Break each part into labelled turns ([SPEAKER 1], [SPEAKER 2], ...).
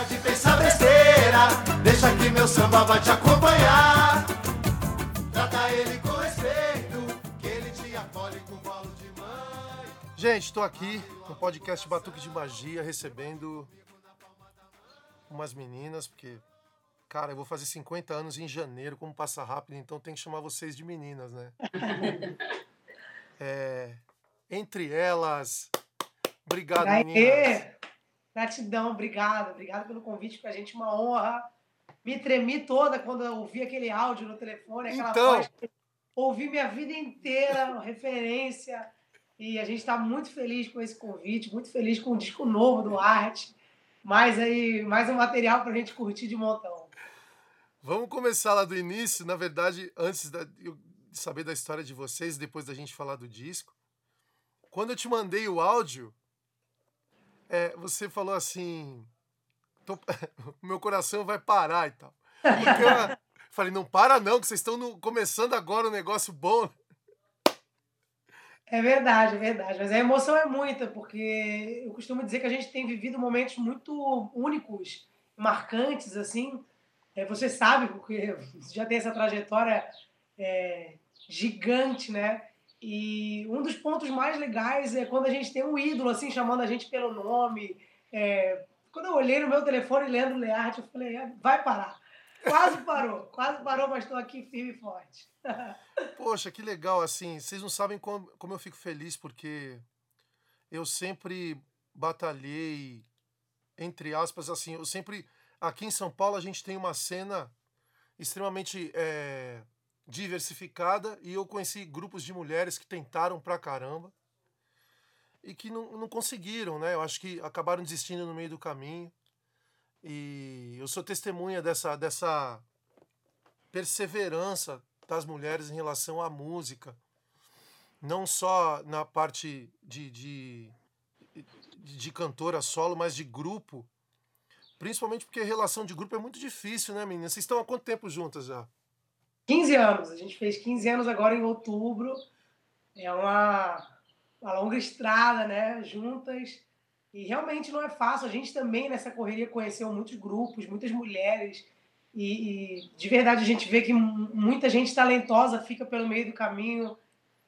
[SPEAKER 1] Para de pensar besteira, deixa que meu samba vai te acompanhar. Trata ele com respeito, que ele te acolhe com bolo de mãe.
[SPEAKER 2] Gente, estou aqui no podcast Batuque de Magia, recebendo umas meninas, porque, cara, eu vou fazer 50 anos em janeiro, como passa rápido, então tem que chamar vocês de meninas, né? É, entre elas, obrigado,
[SPEAKER 3] Aê!
[SPEAKER 2] meninas.
[SPEAKER 3] Gratidão, obrigado. Obrigado pelo convite, pra gente uma honra. Me tremi toda quando eu ouvi aquele áudio no telefone, aquela
[SPEAKER 2] Então.
[SPEAKER 3] voz. Ouvi minha vida inteira, referência. E a gente está muito feliz com esse convite, muito feliz com o disco novo do Arte. Mais aí, mais um material pra gente curtir de montão.
[SPEAKER 2] Vamos começar lá do início. Na verdade, antes da- eu- de saber da história de vocês, depois da gente falar do disco. Quando eu te mandei o áudio, é, você falou assim: "Tô- meu coração vai parar e tal. Porque eu falei: não para não, que vocês estão no- começando agora um negócio bom.
[SPEAKER 3] É verdade, é verdade. Mas a emoção é muita, porque eu costumo dizer que a gente tem vivido momentos muito únicos, marcantes, assim. É, você sabe, porque já tem essa trajetória é, gigante, né? E um dos pontos mais legais é quando a gente tem um ídolo, assim, chamando a gente pelo nome. É, quando eu olhei no meu telefone, Leandro Learte, eu falei, "É, vai parar. Quase parou, quase parou, mas estou aqui firme e forte.
[SPEAKER 2] Poxa, que legal, assim, vocês não sabem como, como eu fico feliz, porque eu sempre batalhei, entre aspas, assim, eu sempre, aqui em São Paulo a gente tem uma cena extremamente eh, diversificada e eu conheci grupos de mulheres que tentaram pra caramba e que não, não conseguiram, né? Eu acho que acabaram desistindo no meio do caminho e eu sou testemunha dessa, dessa perseverança das mulheres em relação à música, não só na parte de, de, de cantora solo, mas de grupo, principalmente porque a relação de grupo é muito difícil, né, meninas? Vocês estão há quanto tempo juntas já?
[SPEAKER 3] 15 anos. A gente fez 15 anos agora em outubro. É uma, uma longa estrada, né? Juntas. E realmente não é fácil. A gente também, nessa correria, conheceu muitos grupos, muitas mulheres. E, e de verdade a gente vê que mu- muita gente talentosa fica pelo meio do caminho.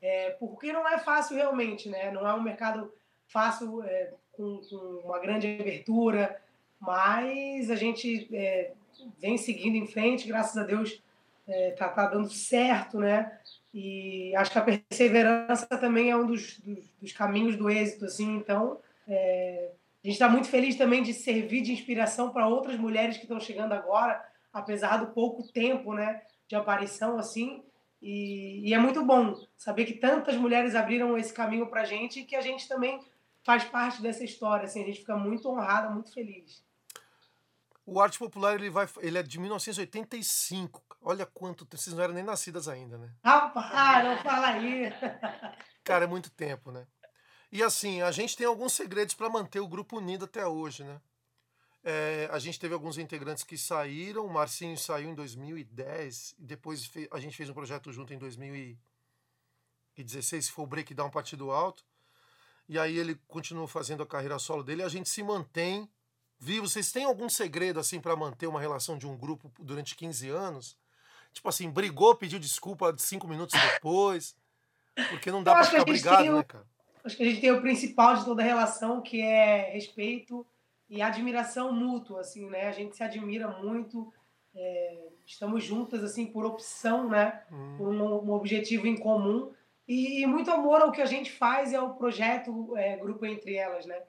[SPEAKER 3] é, porque não é fácil realmente, né? Não é um mercado fácil, é, com, com uma grande abertura. Mas a gente é, vem seguindo em frente, graças a Deus é, tá, tá dando certo, né? E acho que a perseverança também é um dos, dos, dos caminhos do êxito, assim. Então, é, a gente está muito feliz também de servir de inspiração para outras mulheres que estão chegando agora, apesar do pouco tempo, né, de aparição, assim. E, e é muito bom saber que tantas mulheres abriram esse caminho para a gente e que a gente também faz parte dessa história, assim. A gente fica muito honrada, muito feliz.
[SPEAKER 2] O Arte Popular ele vai, ele é de 1985. Olha quanto tempo, vocês não eram nem nascidas ainda, né?
[SPEAKER 3] Rapaz, não fala aí!
[SPEAKER 2] Cara, é muito tempo, né? E assim, a gente tem alguns segredos para manter o grupo unido até hoje, né? É, a gente teve alguns integrantes que saíram, o Marcinho saiu em 2010, e depois a gente fez um projeto junto em 2016, que foi o Breakdown Partido Alto. E aí ele continuou fazendo a carreira solo dele, a gente se mantém vivo. Vocês têm algum segredo assim para manter uma relação de um grupo durante 15 anos? Tipo assim, brigou, pediu desculpa cinco minutos depois. Porque não dá
[SPEAKER 3] Eu
[SPEAKER 2] pra
[SPEAKER 3] acho que a
[SPEAKER 2] ficar brigado,
[SPEAKER 3] um-
[SPEAKER 2] né, cara?
[SPEAKER 3] Acho que a gente tem o principal de toda relação, que é respeito e admiração mútua, assim, né? A gente se admira muito, é, estamos juntas, assim, por opção, né?
[SPEAKER 2] Hum.
[SPEAKER 3] Por um, um objetivo em comum e, e muito amor ao que a gente faz e ao projeto é, Grupo Entre Elas, né?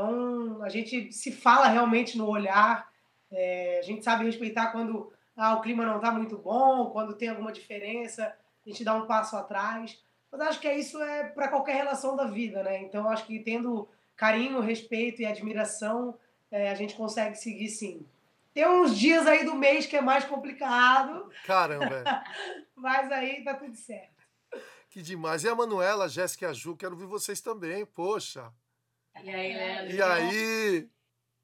[SPEAKER 3] Então, a gente se fala realmente no olhar, é, a gente sabe respeitar quando ah, o clima não está muito bom, quando tem alguma diferença, a gente dá um passo atrás. Mas acho que é isso é para qualquer relação da vida, né? Então acho que tendo carinho, respeito e admiração, é, a gente consegue seguir sim. Tem uns dias aí do mês que é mais complicado,
[SPEAKER 2] Caramba,
[SPEAKER 3] mas aí tá tudo certo.
[SPEAKER 2] que demais. E a Manuela, a Jéssica e a Ju, quero ver vocês também, poxa.
[SPEAKER 4] E aí, Leandro?
[SPEAKER 2] E aí?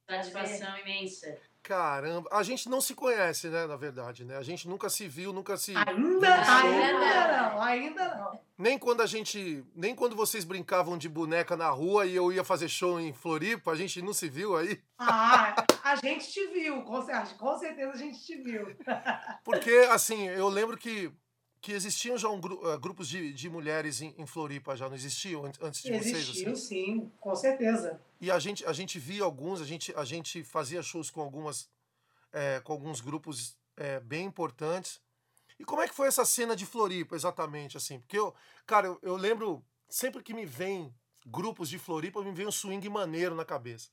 [SPEAKER 4] Satisfação imensa.
[SPEAKER 2] Caramba, a gente não se conhece, né, na verdade, né? A gente nunca se viu, nunca se
[SPEAKER 3] Ainda, ainda não, ainda não.
[SPEAKER 2] Nem quando a gente, nem quando vocês brincavam de boneca na rua e eu ia fazer show em Floripa, a gente não se viu aí?
[SPEAKER 3] Ah, a gente te viu, com, cer- com certeza a gente te viu.
[SPEAKER 2] Porque assim, eu lembro que que existiam já um eh, grupos de, de mulheres em, em Floripa já não existiam an- antes de vocês
[SPEAKER 3] Existiu,
[SPEAKER 2] assim?
[SPEAKER 3] sim, com certeza.
[SPEAKER 2] E a gente a gente via alguns, a gente a gente fazia shows com algumas eh, com alguns grupos eh, bem importantes. E como é que foi essa cena de Floripa exatamente assim? Porque eu, cara, eu, eu lembro sempre que me vem grupos de Floripa, me vem um swing maneiro na cabeça.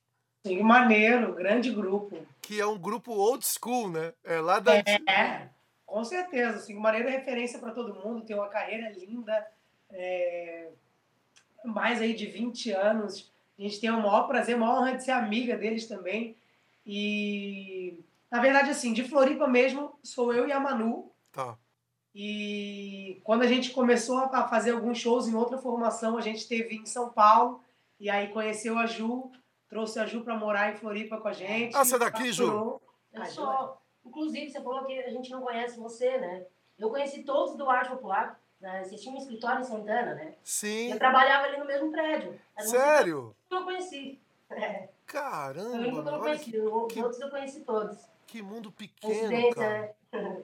[SPEAKER 3] Sim, maneiro, grande grupo.
[SPEAKER 2] Que é um grupo old school, né? É lá da
[SPEAKER 3] É, com certeza. Assim, maneiro é referência para todo mundo, tem uma carreira linda, é, mais aí de 20 anos. A gente tem o maior prazer, a maior honra de ser amiga deles também. E, na verdade, assim, de Floripa mesmo, sou eu e a Manu.
[SPEAKER 2] Tá.
[SPEAKER 3] E quando a gente começou a fazer alguns shows em outra formação, a gente teve em São Paulo, e aí conheceu a Ju, trouxe a Ju para morar em Floripa com a gente.
[SPEAKER 2] Ah, você é daqui, Ju?
[SPEAKER 4] Eu sou. Inclusive, você falou que a gente não conhece você, né? Eu conheci todos do Arte Popular. Né? Vocês tinham um escritório em Santana, né?
[SPEAKER 2] Sim.
[SPEAKER 4] Eu trabalhava ali no mesmo prédio.
[SPEAKER 2] Sério?
[SPEAKER 4] que eu conheci. É,
[SPEAKER 2] Caramba,
[SPEAKER 4] o único que eu conheci.
[SPEAKER 2] que,
[SPEAKER 4] Os
[SPEAKER 2] que-
[SPEAKER 4] outros eu conheci todos.
[SPEAKER 2] que mundo pequeno, cara.
[SPEAKER 4] né?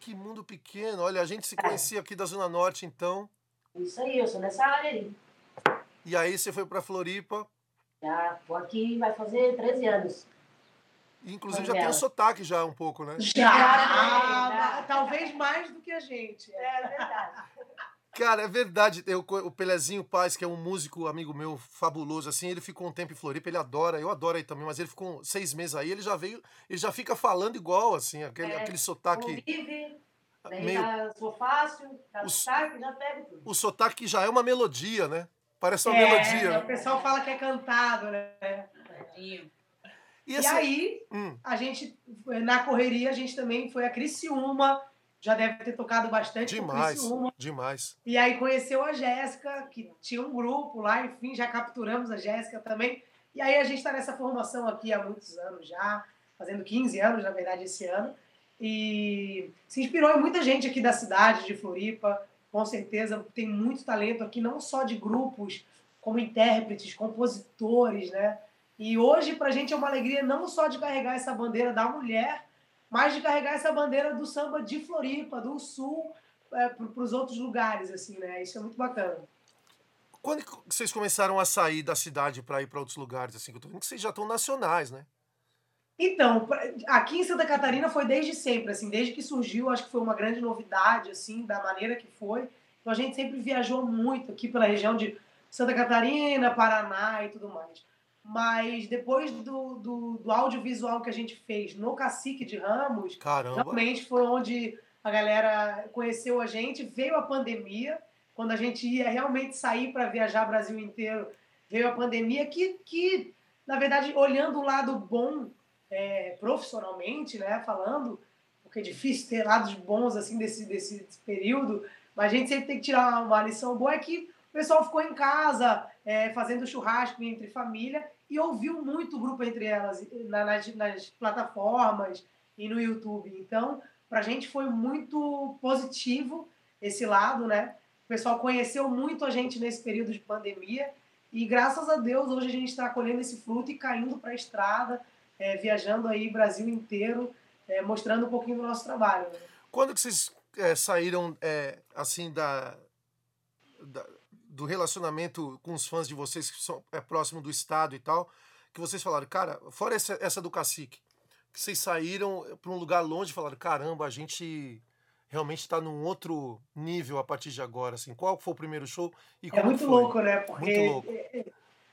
[SPEAKER 2] Que mundo pequeno. Olha, a gente se conhecia aqui da Zona Norte, então.
[SPEAKER 4] Isso aí, eu sou nessa área aí.
[SPEAKER 2] E aí você foi pra Floripa.
[SPEAKER 4] Já tô aqui, vai fazer 13 anos.
[SPEAKER 2] Inclusive já tem um
[SPEAKER 4] dela.
[SPEAKER 2] sotaque já um pouco, né?
[SPEAKER 3] Já!
[SPEAKER 4] Ah,
[SPEAKER 3] talvez mais do que a gente.
[SPEAKER 4] É verdade.
[SPEAKER 2] Cara, é verdade. Eu, o Pelezinho Paz, que é um músico amigo meu fabuloso, assim, ele ficou um tempo em Floripa, ele adora, eu adoro aí também, mas ele ficou seis meses aí, ele já veio, ele já fica falando igual, assim, aquele,
[SPEAKER 4] É,
[SPEAKER 2] aquele sotaque.
[SPEAKER 4] Convive, daí
[SPEAKER 2] Meio-
[SPEAKER 4] já sou fácil, já
[SPEAKER 2] O-
[SPEAKER 4] saco, já pego tudo.
[SPEAKER 2] O sotaque que já é uma melodia, né? Parece uma
[SPEAKER 3] É,
[SPEAKER 2] melodia.
[SPEAKER 3] o
[SPEAKER 2] né?
[SPEAKER 3] pessoal fala que é cantado, né?
[SPEAKER 2] E,
[SPEAKER 3] E
[SPEAKER 2] esse-
[SPEAKER 3] aí,
[SPEAKER 2] Hum,
[SPEAKER 3] a gente, na correria, a gente também foi a Criciúma, já deve ter tocado bastante com
[SPEAKER 2] demais,
[SPEAKER 3] Criciúma.
[SPEAKER 2] demais.
[SPEAKER 3] E aí conheceu a Jéssica, que tinha um grupo lá, enfim, já capturamos a Jéssica também. E aí a gente está nessa formação aqui há muitos anos já, fazendo 15 anos, na verdade, esse ano. E se inspirou em muita gente aqui da cidade, de Floripa, com certeza. Tem muito talento aqui, não só de grupos, como intérpretes, compositores, né? E hoje, pra gente, é uma alegria não só de carregar essa bandeira da mulher, mas de carregar essa bandeira do samba de Floripa, do Sul, é, para os outros lugares, assim, né? Isso é muito bacana.
[SPEAKER 2] Quando vocês começaram a sair da cidade para ir para outros lugares, assim? que Eu tô vendo que vocês já estão nacionais, né?
[SPEAKER 3] Então, aqui em Santa Catarina foi desde sempre, assim, desde que surgiu, acho que foi uma grande novidade, assim, da maneira que foi. Então a gente sempre viajou muito aqui pela região de Santa Catarina, Paraná e tudo mais. Mas depois do, do, do audiovisual que a gente fez no Cacique de Ramos,
[SPEAKER 2] Caramba.
[SPEAKER 3] realmente foi onde a galera conheceu a gente. Veio a pandemia, quando a gente ia realmente sair para viajar Brasil inteiro, veio a pandemia que, que na verdade, olhando o lado bom é, profissionalmente, né, falando, porque é difícil ter lados bons assim desse, desse, desse período, mas a gente sempre tem que tirar uma lição boa, é que o pessoal ficou em casa, é, fazendo churrasco entre família, e ouviu muito o grupo entre elas, na- nas, nas plataformas e no YouTube. Então, pra gente foi muito positivo esse lado, né? O pessoal conheceu muito a gente nesse período de pandemia, e graças a Deus, hoje a gente está colhendo esse fruto e caindo para a estrada, é, viajando aí Brasil inteiro, é, mostrando um pouquinho do nosso trabalho. né?
[SPEAKER 2] Quando que vocês é, saíram, é, assim, da, da- do relacionamento com os fãs de vocês, que são é, próximo do Estado e tal, que vocês falaram, cara, fora essa, essa do Cacique, que vocês saíram para um lugar longe e falaram, caramba, a gente realmente está num outro nível a partir de agora, assim. Qual foi o primeiro show e
[SPEAKER 3] É
[SPEAKER 2] como
[SPEAKER 3] muito
[SPEAKER 2] foi?
[SPEAKER 3] louco, né? Porque
[SPEAKER 2] louco.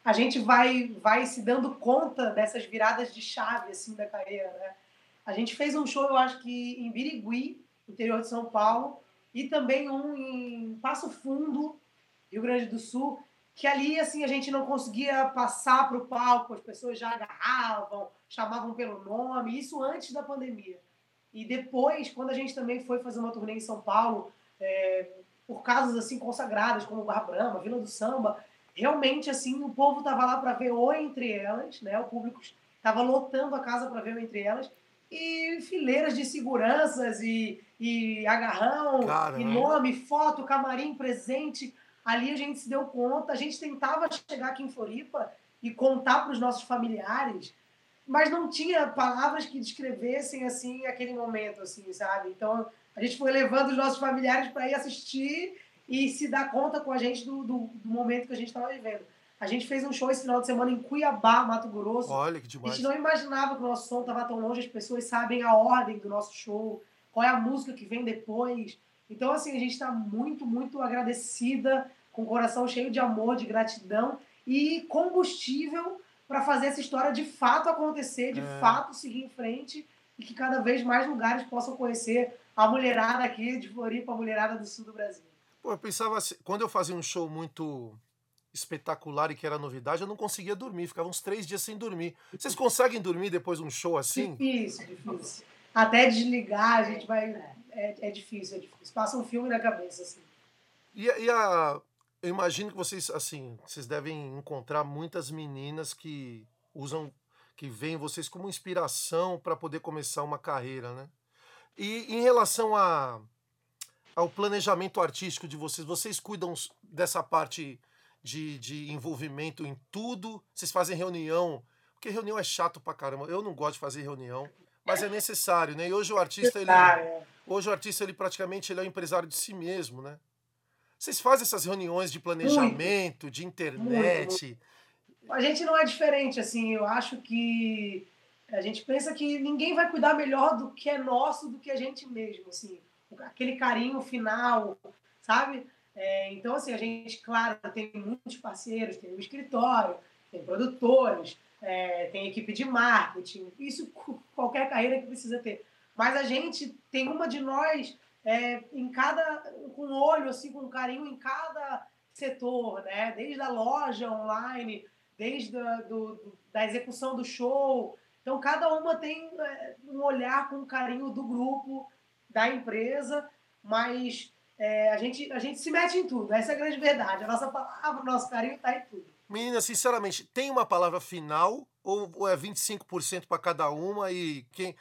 [SPEAKER 3] a gente vai, vai se dando conta dessas viradas de chave assim da carreira, né? A gente fez um show, eu acho que em Birigui, interior de São Paulo, e também um em Passo Fundo, Rio Grande do Sul, que ali assim a gente não conseguia passar para o palco, as pessoas já agarravam, chamavam pelo nome, isso antes da pandemia. E depois, quando a gente também foi fazer uma turnê em São Paulo, é, por casas assim consagradas como Barra Brama, Vila do Samba, realmente assim o povo tava lá para ver o entre elas, né? O público tava lotando a casa para ver o Entre Elas. E fileiras de seguranças e, e agarrão, e nome, foto, camarim, presente. Ali a gente se deu conta, a gente tentava chegar aqui em Floripa e contar para os nossos familiares, mas não tinha palavras que descrevessem assim aquele momento, assim, sabe? Então a gente foi levando os nossos familiares para ir assistir e se dar conta com a gente do, do, do momento que a gente estava vivendo. A gente fez um show esse final de semana em Cuiabá, Mato Grosso.
[SPEAKER 2] Olha que
[SPEAKER 3] A
[SPEAKER 2] demais.
[SPEAKER 3] gente não imaginava que o nosso som estava tão longe, as pessoas sabem a ordem do nosso show, qual é a música que vem depois. Então, assim, a gente está muito, muito agradecida, com o coração cheio de amor, de gratidão e combustível para fazer essa história de fato acontecer, de
[SPEAKER 2] É.
[SPEAKER 3] fato seguir em frente e que cada vez mais lugares possam conhecer a mulherada aqui de Floripa, a mulherada do sul do Brasil.
[SPEAKER 2] Pô, eu pensava assim, quando eu fazia um show muito espetacular e que era novidade, eu não conseguia dormir, ficava uns três dias sem dormir. Vocês conseguem dormir depois de um show assim?
[SPEAKER 3] Difícil, difícil. Até desligar, a gente vai. É, é difícil, é difícil. Passa um filme na cabeça, assim.
[SPEAKER 2] E, a- e a, eu imagino que vocês, assim, vocês devem encontrar muitas meninas que usam, que veem vocês como inspiração para poder começar uma carreira, né? E em relação a, ao planejamento artístico de vocês, vocês cuidam dessa parte de, de envolvimento em tudo? Vocês fazem reunião? Porque reunião é chato pra caramba. Eu não gosto de fazer reunião, mas é necessário, né? E hoje o artista, ele... Hoje o artista, ele praticamente ele é um empresário de si mesmo, né? Vocês fazem essas reuniões de planejamento, de internet?
[SPEAKER 3] a gente não é diferente, assim. Eu acho que a gente pensa que ninguém vai cuidar melhor do que é nosso do que a gente mesmo, assim. Aquele carinho final, sabe? É, então, assim, a gente, claro, tem muitos parceiros, tem um escritório, tem produtores, é, tem equipe de marketing, isso qualquer carreira que precisa ter. Mas a gente tem uma de nós é, em cada, com um olho, assim, com carinho em cada setor, né? Desde a loja online, desde a, do- da execução do show. Então, cada uma tem é, um olhar com carinho do grupo, da empresa, mas é, a, gente, a gente se mete em tudo. Essa é a grande verdade. A nossa palavra, o nosso carinho está em tudo.
[SPEAKER 2] Menina, sinceramente, tem uma palavra final ou, é 25% para cada uma e quem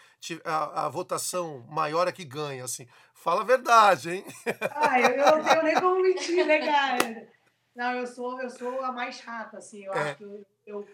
[SPEAKER 2] a, a votação maior é que ganha, assim? Fala a verdade, hein?
[SPEAKER 3] Ah, eu, eu não tenho nem como mentir, né, cara? Não, eu sou, eu sou a mais chata, assim. Eu
[SPEAKER 2] É.
[SPEAKER 3] acho que eu, eu,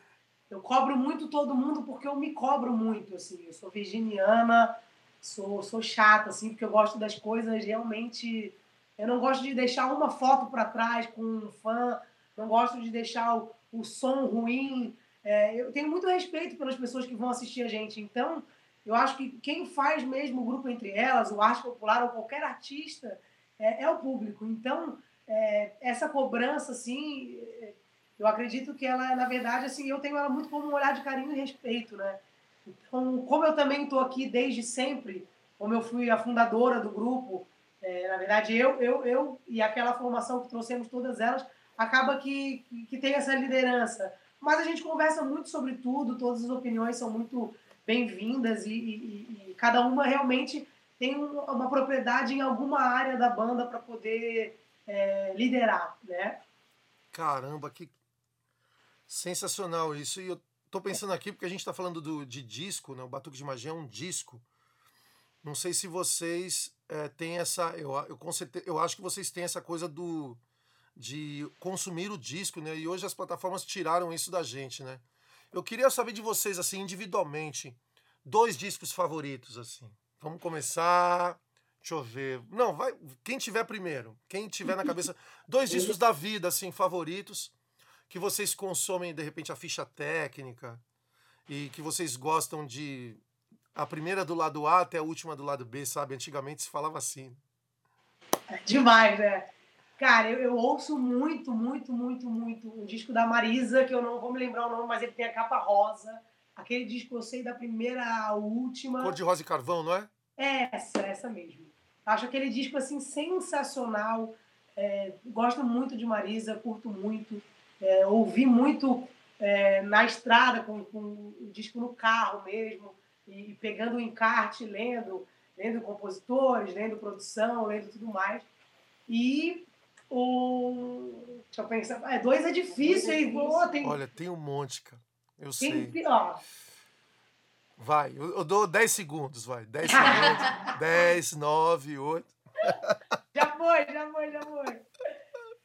[SPEAKER 3] eu cobro muito todo mundo porque eu me cobro muito, assim. Eu sou virginiana, sou, sou chata, assim, porque eu gosto das coisas realmente. Eu não gosto de deixar uma foto para trás com um fã, não gosto de deixar o, o som ruim. É, eu tenho muito respeito pelas pessoas que vão assistir a gente. Então, eu acho que quem faz mesmo o grupo entre elas, o arte popular ou qualquer artista, é, é o público. Então, é, essa cobrança, assim, é, eu acredito que ela, na verdade, assim, eu tenho ela muito como um olhar de carinho e respeito, né? Então, como eu também estou aqui desde sempre, como eu fui a fundadora do grupo, é, na verdade, eu, eu, eu e aquela formação que trouxemos todas elas, acaba que, que tem essa liderança. Mas a gente conversa muito sobre tudo, todas as opiniões são muito bem-vindas e, e- e cada uma realmente tem um- uma propriedade em alguma área da banda para poder é, liderar, né?
[SPEAKER 2] Caramba, que sensacional isso. E eu tô pensando aqui, porque a gente tá falando do, de disco, né? O Batuque de Magia é um disco. Não sei se vocês eh, têm essa. Eu, eu, eu acho que vocês têm essa coisa do de consumir o disco, né? E hoje as plataformas tiraram isso da gente, né? Eu queria saber de vocês, assim, individualmente, dois discos favoritos, assim. Vamos começar. Deixa eu ver. Não, vai. Quem tiver primeiro. Quem tiver na cabeça. Dois discos da vida, assim, favoritos. Que vocês consomem, de repente, a ficha técnica. E que vocês gostam de. A primeira do lado A até a última do lado B, sabe? Antigamente se falava assim.
[SPEAKER 3] Demais, né? Cara, eu, eu ouço muito, muito, muito, muito um disco da Marisa, que eu não vou me lembrar o nome, mas ele tem a capa rosa. Aquele disco eu sei da primeira à última.
[SPEAKER 2] Cor de rosa e carvão, não é?
[SPEAKER 3] Essa, essa mesmo. Acho aquele disco assim sensacional. É, gosto muito de Marisa, curto muito. É, ouvi muito é, na estrada, com, com o disco no carro mesmo, e pegando o encarte, lendo, lendo compositores, lendo produção, lendo tudo mais. E o. Deixa eu pensar. É, dois é difícil, hein? Pô, tem,
[SPEAKER 2] Olha, tem um monte, cara. Eu
[SPEAKER 3] tem,
[SPEAKER 2] sei.
[SPEAKER 3] ó,
[SPEAKER 2] Vai, eu, eu dou 10 segundos, vai. 10 segundos. 10, 9, 8.
[SPEAKER 3] Já foi, já foi, já foi.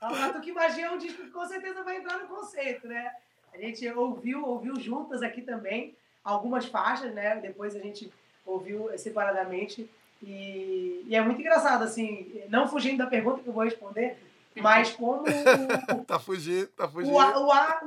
[SPEAKER 3] A Batuque Magia é um disco que com certeza vai entrar no conceito, né? A gente ouviu, ouviu juntas aqui também algumas faixas, né? Depois a gente ouviu separadamente. E, e é muito engraçado, assim, não fugindo da pergunta que eu vou responder, mas como o,
[SPEAKER 2] tá fugindo, tá fugindo.
[SPEAKER 3] O, o, o, arte,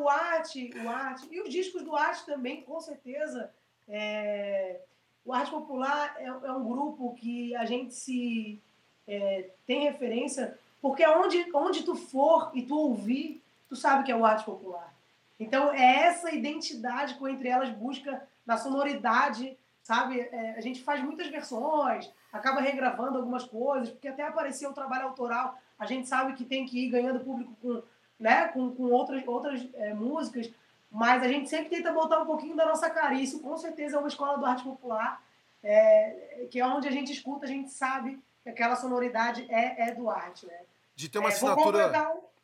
[SPEAKER 3] o arte, e os discos do arte também, com certeza. É, o Arte Popular é, é, um grupo que a gente se é, tem referência, porque onde, onde tu for e tu ouvir, tu sabe que é o Arte Popular. Então, é essa identidade que entre elas busca na sonoridade, sabe? É, a gente faz muitas versões, acaba regravando algumas coisas, porque até aparecer o trabalho autoral, a gente sabe que tem que ir ganhando público com, né, com, com outras, outras é, músicas, mas a gente sempre tenta botar um pouquinho da nossa cara. Isso, com certeza, é uma escola do arte popular, é, que é onde a gente escuta, a gente sabe que aquela sonoridade é, é do arte, né?
[SPEAKER 2] De ter uma é, assinatura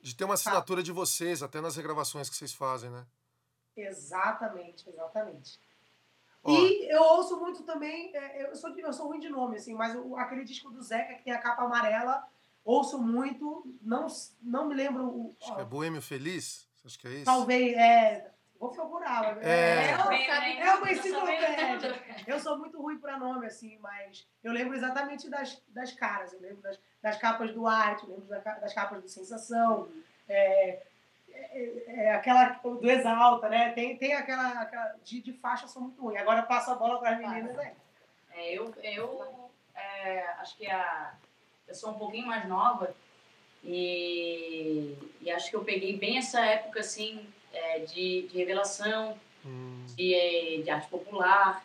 [SPEAKER 2] de ter uma assinatura de vocês, até nas regravações que vocês fazem, né?
[SPEAKER 3] Exatamente, exatamente. Ó. E eu ouço muito também, é, eu sou, eu sou ruim de nome, assim, mas aquele disco do Zeca que tem a capa amarela, ouço muito, não, não me lembro. O,
[SPEAKER 2] Acho ó, que é Boêmio Feliz? Acho que é isso?
[SPEAKER 3] Talvez, é. Vou procurar.
[SPEAKER 2] É, é,
[SPEAKER 3] é, é uma enciclopédia. Eu sou muito ruim para nome, assim, mas eu lembro exatamente das, das caras. Eu lembro das, das capas do Arte, lembro das capas do Sensação, é, é, é, aquela do Exalta, né? Tem, tem aquela, aquela de, de faixa, sou muito ruim. Agora passo a bola para as meninas aí.
[SPEAKER 5] É, eu eu é, acho que a, eu sou um pouquinho mais nova e, e acho que eu peguei bem essa época assim é, de, de revelação, hum. de, de arte popular,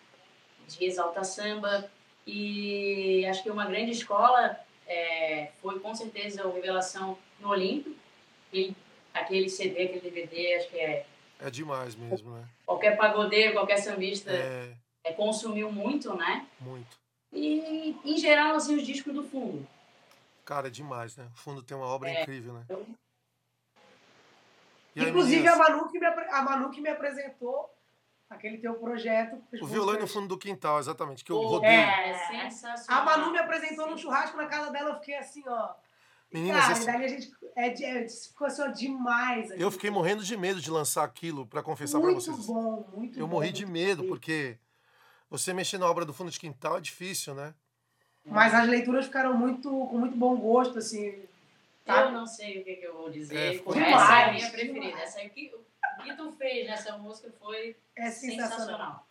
[SPEAKER 5] de exalta samba e acho que uma grande escola é, foi com certeza o Revelação no Olimpo. E aquele CD, aquele DVD, acho que é.
[SPEAKER 2] É demais mesmo, né?
[SPEAKER 5] Qualquer pagodeiro, qualquer sambista é... É, consumiu muito, né?
[SPEAKER 2] Muito.
[SPEAKER 5] E, em geral, assim, os discos do fundo.
[SPEAKER 2] Cara, é demais, né? O fundo tem uma obra
[SPEAKER 5] é,
[SPEAKER 2] incrível, né?
[SPEAKER 5] Eu...
[SPEAKER 3] Inclusive, a Manu, que me, a Manu que me apresentou aquele teu projeto.
[SPEAKER 2] O violão no fundo do quintal, exatamente, que eu
[SPEAKER 5] oh,
[SPEAKER 2] rodei.
[SPEAKER 5] É, sensacional.
[SPEAKER 3] A Manu me apresentou num churrasco na casa dela, eu fiquei assim, ó.
[SPEAKER 2] Meninas,
[SPEAKER 3] Cara, esse... daí a gente é, é, ficou assim, ó, demais.
[SPEAKER 2] Eu fiquei morrendo de medo de lançar aquilo, para confessar para vocês.
[SPEAKER 3] Muito bom, muito
[SPEAKER 2] Eu
[SPEAKER 3] bom,
[SPEAKER 2] morri de medo, porque você mexer na obra do fundo de quintal é difícil, né?
[SPEAKER 3] Mas as leituras ficaram muito com muito bom gosto, assim.
[SPEAKER 5] Tá? Eu não sei o que, que eu vou dizer. É, essa é a minha preferida. Essa aqui, o que tu fez nessa música foi é sensacional. sensacional.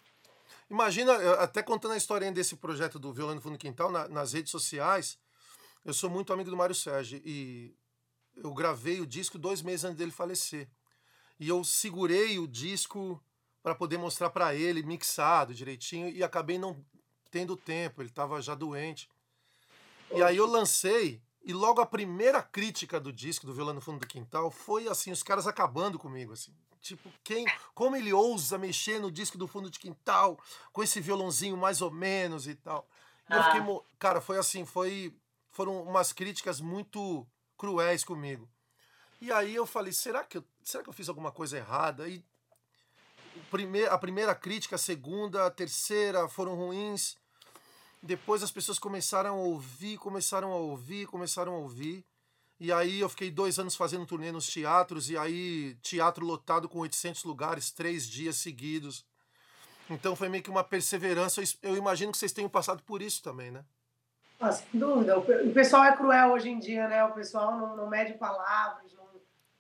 [SPEAKER 2] Imagina, até contando a historinha desse projeto do Violão no Fundo do Quintal, na, nas redes sociais, eu sou muito amigo do Mário Sérgio e eu gravei o disco dois meses antes dele falecer. E eu segurei o disco para poder mostrar para ele, mixado direitinho, e acabei não tendo tempo, ele estava já doente. E aí eu lancei, e logo a primeira crítica do disco, do Violão no Fundo do Quintal, foi assim, os caras acabando comigo, assim. Tipo, quem, como ele ousa mexer no disco do fundo de quintal com esse violãozinho mais ou menos e tal. E ah. eu fiquei, cara, foi assim, foi foram umas críticas muito cruéis comigo. E aí eu falei, será que eu, será que eu fiz alguma coisa errada? E a primeira crítica, a segunda, a terceira foram ruins. Depois as pessoas começaram a ouvir, começaram a ouvir, começaram a ouvir. E aí eu fiquei dois anos fazendo turnê nos teatros, e aí teatro lotado com 800 lugares, três dias seguidos. Então foi meio que uma perseverança. Eu imagino que vocês tenham passado por isso também, né?
[SPEAKER 3] Ah, sem dúvida. O pessoal é cruel hoje em dia, né? O pessoal não, não mede palavras, não,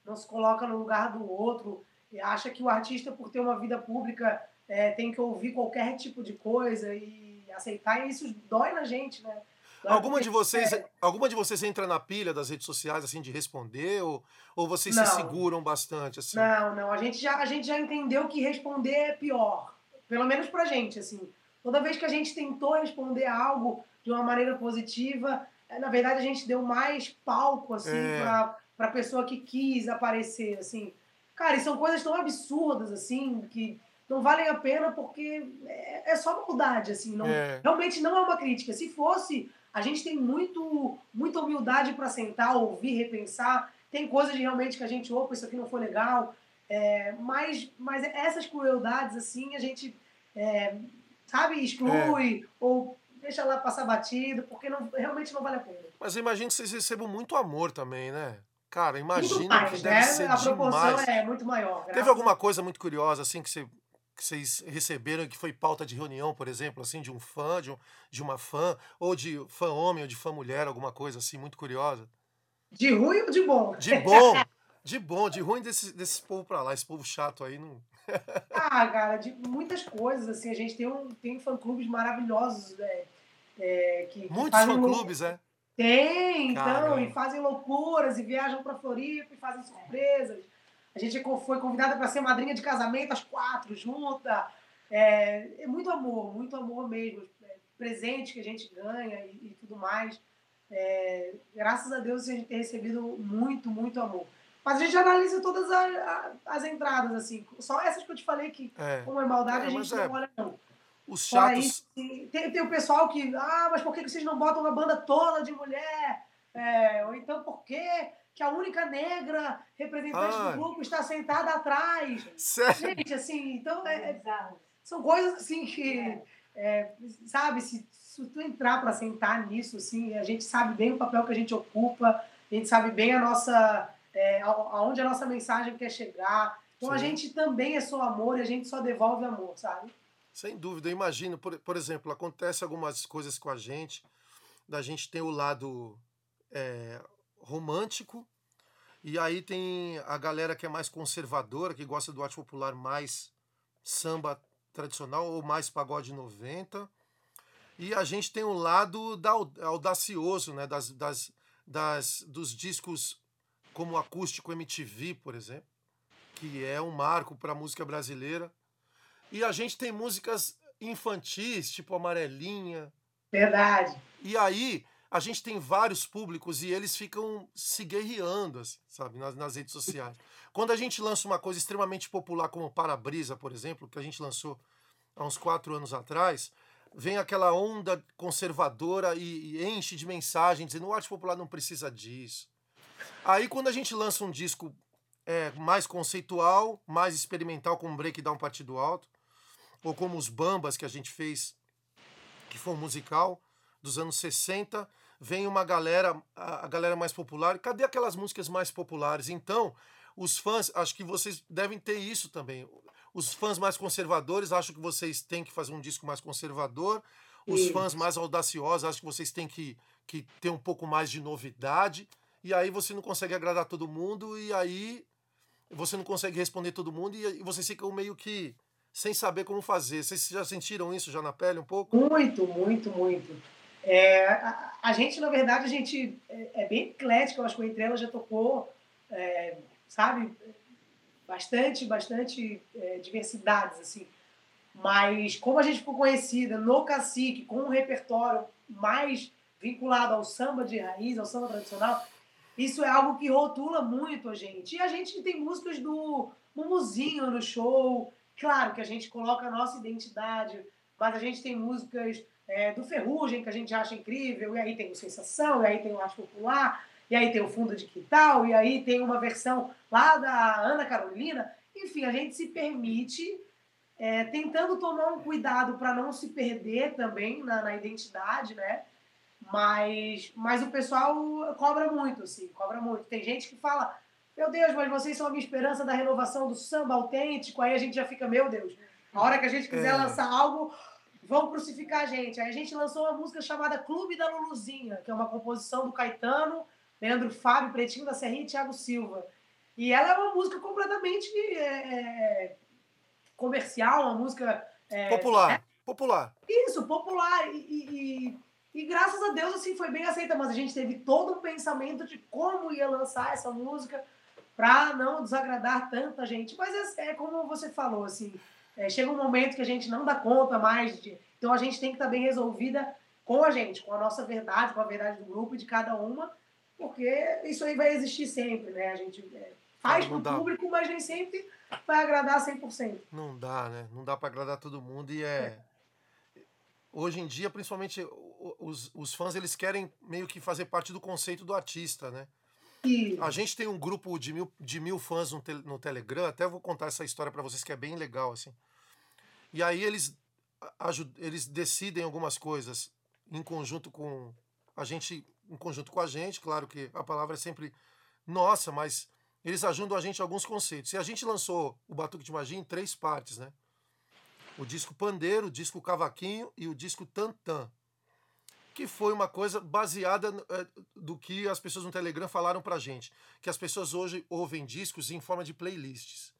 [SPEAKER 3] não se coloca no lugar do outro, e acha que o artista, por ter uma vida pública, é, tem que ouvir qualquer tipo de coisa e aceitar, e isso dói na gente, né?
[SPEAKER 2] Alguma de vocês, é... alguma de vocês entra na pilha das redes sociais assim de responder ou, ou vocês não. se seguram bastante assim?
[SPEAKER 3] Não, não, a gente já a gente já entendeu que responder é pior, pelo menos pra gente assim. Toda vez que a gente tentou responder algo de uma maneira positiva, é, na verdade a gente deu mais palco assim é. para para pessoa que quis aparecer assim. Cara, e são coisas tão absurdas assim que não valem a pena porque é, é só maldade assim, não, é. realmente não é uma crítica. Se fosse a gente tem muito, muita humildade para sentar, ouvir, repensar. Tem coisas realmente que a gente, opa, isso aqui não foi legal. É, mas, mas essas crueldades, assim, a gente é, sabe, exclui ou deixa lá passar batido, porque não, realmente não vale a pena.
[SPEAKER 2] Mas eu imagino que vocês recebam muito amor também, né? Cara,
[SPEAKER 3] Muito
[SPEAKER 2] imagino
[SPEAKER 3] mais,
[SPEAKER 2] que deve
[SPEAKER 3] né?
[SPEAKER 2] ser
[SPEAKER 3] A proporção
[SPEAKER 2] demais.
[SPEAKER 3] é muito maior.
[SPEAKER 2] Teve alguma coisa muito curiosa, assim, que, você, que vocês receberam que foi pauta de reunião, por exemplo, assim, de um fã, de, um, de uma fã, ou de fã homem ou de fã mulher, alguma coisa assim, muito curiosa?
[SPEAKER 3] De ruim ou de bom?
[SPEAKER 2] De bom, de bom, de ruim desse, desse povo pra lá, esse povo chato aí. Não...
[SPEAKER 3] Ah, cara, de muitas coisas, assim, a gente tem, um, tem fã-clubes maravilhosos, né? É, que,
[SPEAKER 2] Muitos fã-clubes, é?
[SPEAKER 3] Tem, então,
[SPEAKER 2] Caramba.
[SPEAKER 3] e fazem loucuras, e viajam pra Floripa, e fazem surpresas. A gente foi convidada para ser madrinha de casamento às quatro, junta. É, é muito amor, muito amor mesmo. É, presente que a gente ganha e, e tudo mais. É, graças a Deus a gente tem recebido muito, muito amor. Mas a gente analisa todas a- a- as entradas, assim. Só essas que eu te falei que,
[SPEAKER 2] É.
[SPEAKER 3] como é maldade,
[SPEAKER 2] É,
[SPEAKER 3] a gente
[SPEAKER 2] é.
[SPEAKER 3] não olha, não.
[SPEAKER 2] Os chatos.
[SPEAKER 3] tem, tem o pessoal que, ah, mas por que que vocês não botam uma banda toda de mulher? É, ou então por que que a única negra representante
[SPEAKER 2] Ah.
[SPEAKER 3] do grupo está sentada atrás?
[SPEAKER 2] Sério?
[SPEAKER 3] Gente, assim, então é- é-
[SPEAKER 4] Bizarro.
[SPEAKER 3] são coisas assim que, é, sabe, se, se tu entrar para sentar nisso, assim, a gente sabe bem o papel que a gente ocupa, a gente sabe bem a nossa, é, a- aonde a nossa mensagem quer chegar. Então a
[SPEAKER 2] Sim.
[SPEAKER 3] gente também é só amor e a gente só devolve amor, sabe?
[SPEAKER 2] Sem dúvida, eu imagino, por, por exemplo, acontece algumas coisas com a gente, da gente tem o lado é, romântico, e aí tem a galera que é mais conservadora, que gosta do arte popular mais samba tradicional ou mais pagode 90. E a gente tem o lado da, au- audacioso, né, das, das, das, dos discos como acústico MTV, por exemplo, que é um marco para a música brasileira. E a gente tem músicas infantis, tipo Amarelinha.
[SPEAKER 3] Verdade.
[SPEAKER 2] E aí a gente tem vários públicos e eles ficam se guerreando, assim, sabe, nas, nas redes sociais. Quando a gente lança uma coisa extremamente popular, como Para-Brisa, por exemplo, que a gente lançou há uns quatro anos atrás, vem aquela onda conservadora e, e enche de mensagem dizendo o arte popular não precisa disso. Aí quando a gente lança um disco é, mais conceitual, mais experimental, como Breakdown Partido Alto, ou como os Bambas que a gente fez, que foi um musical dos anos 60, vem uma galera, a galera mais popular. Cadê aquelas músicas mais populares? Então, os fãs, acho que vocês devem ter isso também. Os fãs mais conservadores acham que vocês têm que fazer um disco mais conservador. Os
[SPEAKER 3] Isso.
[SPEAKER 2] fãs mais audaciosos acham que vocês têm que, que ter um pouco mais de novidade. E aí você não consegue agradar todo mundo, e aí você não consegue responder todo mundo, e, e vocês ficam meio que sem saber como fazer. Vocês já sentiram isso já na pele um pouco?
[SPEAKER 3] Muito, muito, muito. É, a, a gente, na verdade, a gente é, é bem eclético. Eu acho que o Entre Elas já tocou, é, sabe, bastante, bastante é, diversidades, assim. Mas como a gente ficou conhecida no Cacique, com um repertório mais vinculado ao samba de raiz, ao samba tradicional, isso é algo que rotula muito a gente. E a gente tem músicas do Mumuzinho no show, claro que a gente coloca a nossa identidade, mas a gente tem músicas é, do Ferrugem, que a gente acha incrível, e aí tem o Sensação, e aí tem o Arte Popular, e aí tem o Fundo de Quintal, e aí tem uma versão lá da Ana Carolina. Enfim, a gente se permite, é, tentando tomar um cuidado para não se perder também na, na identidade, né? Mas, mas o pessoal cobra muito, assim, cobra muito. Tem gente que fala, meu Deus, mas vocês são a minha esperança da renovação do samba autêntico, aí a gente já fica, meu Deus, a hora que a gente quiser
[SPEAKER 2] É.
[SPEAKER 3] lançar algo, vão crucificar a gente. Aí a gente lançou uma música chamada Clube da Luluzinha, que é uma composição do Caetano, Leandro Fábio, Pretinho da Serrinha e Thiago Silva. E ela é uma música completamente é, comercial, uma música... é,
[SPEAKER 2] Popular. Popular.
[SPEAKER 3] isso, popular. E, e, e- e graças a Deus, assim, foi bem aceita. Mas a gente teve todo um pensamento de como ia lançar essa música pra não desagradar tanta gente. Mas é, é como você falou, assim, é, chega um momento que a gente não dá conta mais. De, então a gente tem que estar bem resolvida com a gente, com a nossa verdade, com a verdade do grupo e de cada uma. Porque isso aí vai existir sempre, né? A gente é, faz pro
[SPEAKER 2] dá.
[SPEAKER 3] público, mas nem sempre vai agradar 100%.
[SPEAKER 2] Não dá, né? Não dá pra agradar todo mundo e é. Hoje em dia, principalmente, o- os, os fãs eles querem meio que fazer parte do conceito do artista, né?
[SPEAKER 3] E
[SPEAKER 2] A gente tem um grupo de mil, de mil fãs no, tel- no Telegram, até vou contar essa história pra vocês que é bem legal, assim. E aí eles, eles decidem algumas coisas em conjunto com a gente, em conjunto com a gente, claro que a palavra é sempre nossa, mas eles ajudam a gente em alguns conceitos. E a gente lançou o Batuque de Magia em três partes, né? O disco Pandeiro, o disco Cavaquinho e o disco Tantan. Que foi uma coisa baseada eh, do que as pessoas no Telegram falaram pra gente. Que as pessoas hoje ouvem discos em forma de playlists.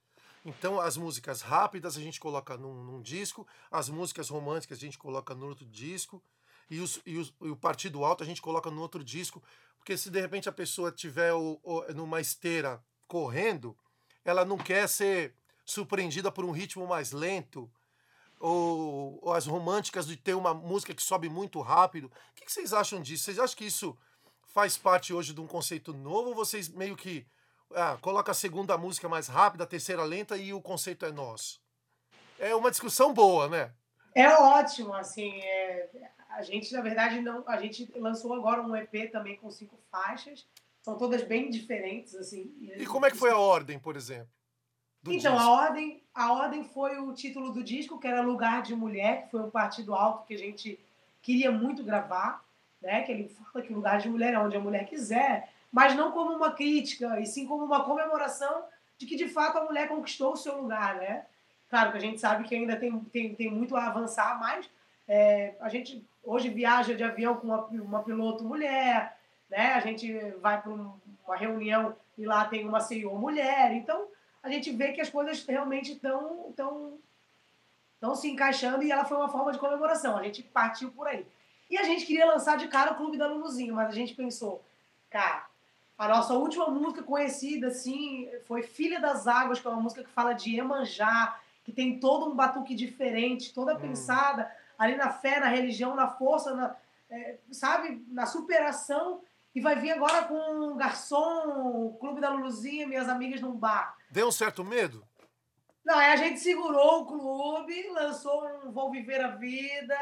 [SPEAKER 2] Então, as músicas rápidas a gente coloca num, num disco, as músicas românticas a gente coloca no outro disco, e, os, e, os- e o partido alto a gente coloca no outro disco. Porque se de repente a pessoa tiver o- o- numa esteira correndo, ela não quer ser surpreendida por um ritmo mais lento, ou, ou as românticas de ter uma música que sobe muito rápido. O que, que vocês acham disso? Vocês acham que isso faz parte hoje de um conceito novo ou vocês meio que ah, coloca a segunda música mais rápida, a terceira lenta e o conceito é nosso? É uma discussão boa, né?
[SPEAKER 3] É ótimo, assim. é, a gente, na verdade, não. A gente lançou agora um EP também com cinco faixas. São todas bem diferentes, assim.
[SPEAKER 2] E como é que foi a ordem, por exemplo? Do
[SPEAKER 3] Então,
[SPEAKER 2] disco?
[SPEAKER 3] a ordem, a ordem foi o título do disco, que era Lugar de Mulher, que foi um partido alto que a gente queria muito gravar, né? Que ele fala que lugar de mulher é onde a mulher quiser, mas não como uma crítica, e sim como uma comemoração de que de fato a mulher conquistou o seu lugar, né? Claro que a gente sabe que ainda tem, tem, tem muito a avançar, mas é, a gente hoje viaja de avião com uma, uma piloto mulher, né? A gente vai para uma reunião e lá tem uma CEO mulher, então a gente vê que as coisas realmente estão tão, tão se encaixando e ela foi uma forma de comemoração. A gente partiu por aí. E a gente queria lançar de cara o Clube da Luluzinho, mas a gente pensou, cara, a nossa última música conhecida, assim, foi Filha das Águas, que é uma música que fala de Emanjá, que tem todo um batuque diferente, toda
[SPEAKER 2] Hum.
[SPEAKER 3] pensada ali na fé, na religião, na força, na, é, sabe, na superação. E vai vir agora com o Garçom, o Clube da Luluzinha, minhas amigas num bar.
[SPEAKER 2] Deu um certo medo?
[SPEAKER 3] Não, a gente segurou o clube, lançou um Vou Viver a Vida,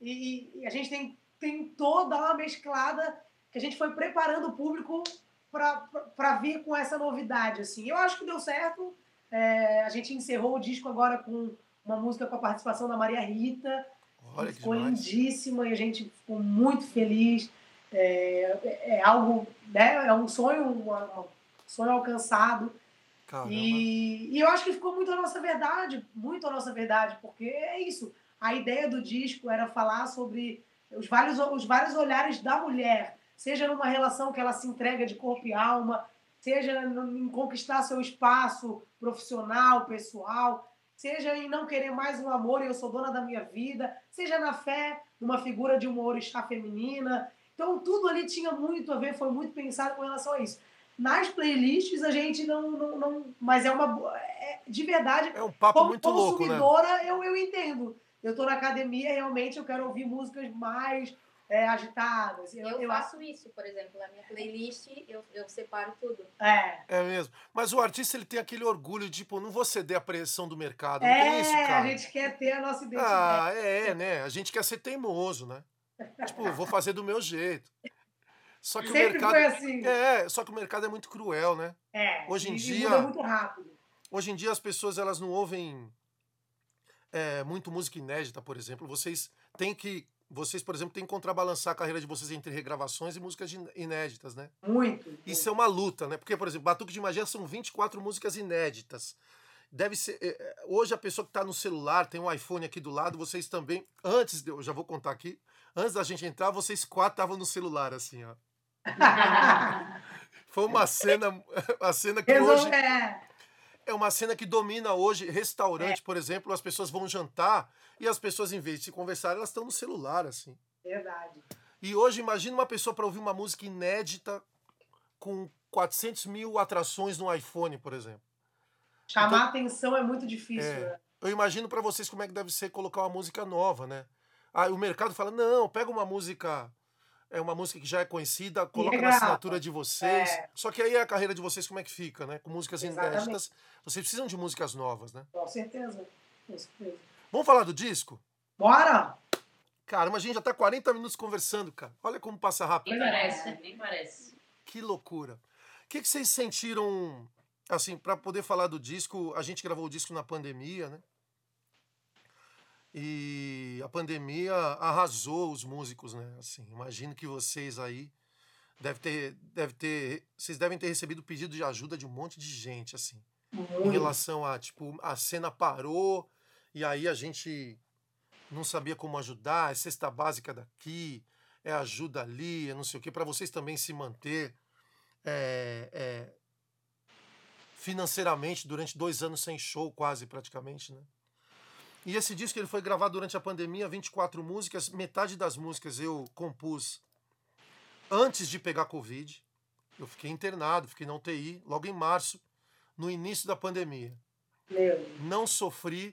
[SPEAKER 3] e, e a gente tem, tentou dar uma mesclada que a gente foi preparando o público para vir com essa novidade. Assim. Eu acho que deu certo. É, a gente encerrou o disco agora com uma música com a participação da Maria Rita.
[SPEAKER 2] Olha
[SPEAKER 3] ficou lindíssima e a gente ficou muito feliz. É, é algo, né? É um sonho, um sonho alcançado.
[SPEAKER 2] Caramba.
[SPEAKER 3] E, e eu acho que ficou muito a nossa verdade, muito a nossa verdade, porque é isso. A ideia do disco era falar sobre os vários, os vários olhares da mulher, seja numa relação que ela se entrega de corpo e alma, seja em conquistar seu espaço profissional, pessoal, seja em não querer mais um amor e eu sou dona da minha vida, seja na fé, numa figura de uma orixá feminina. Então tudo ali tinha muito a ver, foi muito pensado com relação a isso. Nas playlists a gente não. não, não mas é uma. É, de verdade,
[SPEAKER 2] É um papo
[SPEAKER 3] como
[SPEAKER 2] muito louco, né?
[SPEAKER 3] consumidora, eu, eu entendo. Eu tô na academia, realmente eu quero ouvir músicas mais é, agitadas. Eu,
[SPEAKER 6] Eu,
[SPEAKER 3] eu
[SPEAKER 6] faço isso, por exemplo, na minha playlist eu, eu separo tudo.
[SPEAKER 3] É.
[SPEAKER 2] É mesmo. Mas o artista ele tem aquele orgulho de, tipo, não vou ceder a pressão do mercado. Não tem isso,
[SPEAKER 3] É,
[SPEAKER 2] cara.
[SPEAKER 3] a gente quer ter a nossa
[SPEAKER 2] Ah,
[SPEAKER 3] identidade.
[SPEAKER 2] é, né? A gente quer ser teimoso, né? Tipo, vou fazer do meu jeito. Só que o
[SPEAKER 3] Sempre
[SPEAKER 2] mercado.
[SPEAKER 3] foi assim.
[SPEAKER 2] É, só que o mercado é muito cruel, né?
[SPEAKER 3] É,
[SPEAKER 2] Hoje em dia-
[SPEAKER 3] muda muito rápido.
[SPEAKER 2] Hoje em dia as pessoas elas não ouvem é, muito música inédita, por exemplo. Vocês têm que. Vocês, por exemplo, têm que contrabalançar a carreira de vocês entre regravações e músicas in- inéditas, né?
[SPEAKER 3] Muito.
[SPEAKER 2] Isso é uma luta, né? Porque, por exemplo, Batuque de Magia são 24 músicas inéditas. Deve ser. é, é, Hoje a pessoa que está no celular, tem um iPhone aqui do lado, vocês também. Antes, de- eu já vou contar aqui. Antes da gente entrar, vocês quatro estavam no celular, assim, ó. Foi uma cena. A cena que hoje.
[SPEAKER 3] É,
[SPEAKER 2] É uma cena que domina hoje. Restaurante, por exemplo, as pessoas vão jantar e as pessoas, em vez de se conversar, elas estão no celular, assim.
[SPEAKER 3] verdade.
[SPEAKER 2] E hoje, imagina uma pessoa para ouvir uma música inédita com 400 mil atrações no iPhone, por exemplo.
[SPEAKER 3] Chamar atenção é muito difícil.
[SPEAKER 2] É.
[SPEAKER 3] né?
[SPEAKER 2] Eu imagino para vocês como é que deve ser colocar uma música nova, né? Aí o mercado fala: não, pega uma música. É uma música que já é conhecida, coloca na assinatura de vocês.
[SPEAKER 3] É.
[SPEAKER 2] Só que aí a carreira de vocês como é que fica, né? Com músicas
[SPEAKER 3] Exatamente.
[SPEAKER 2] inéditas. Vocês precisam de músicas novas, né?
[SPEAKER 3] Com certeza. Com certeza.
[SPEAKER 2] Vamos falar do disco?
[SPEAKER 3] Bora!
[SPEAKER 2] Caramba, a gente já tá 40 minutos conversando, cara. Olha como passa rápido.
[SPEAKER 5] Nem parece, nem parece.
[SPEAKER 2] Que loucura. O que, que vocês sentiram, assim, para poder falar do disco? A gente gravou o disco na pandemia, né? E a pandemia arrasou os músicos, né? Assim, imagino que vocês aí deve ter, deve ter, vocês devem ter recebido pedido de ajuda de um monte de gente, assim, em relação a tipo a cena parou e aí a gente não sabia como ajudar, é cesta básica daqui, é ajuda ali, é não sei o que, para vocês também se manter é, é, financeiramente durante dois anos sem show, quase praticamente, né? E esse disco ele foi gravado durante a pandemia, 24 músicas, metade das músicas eu compus antes de pegar Covid. Eu fiquei internado, fiquei na UTI, logo em março, no início da pandemia.
[SPEAKER 3] Meu.
[SPEAKER 2] Não sofri,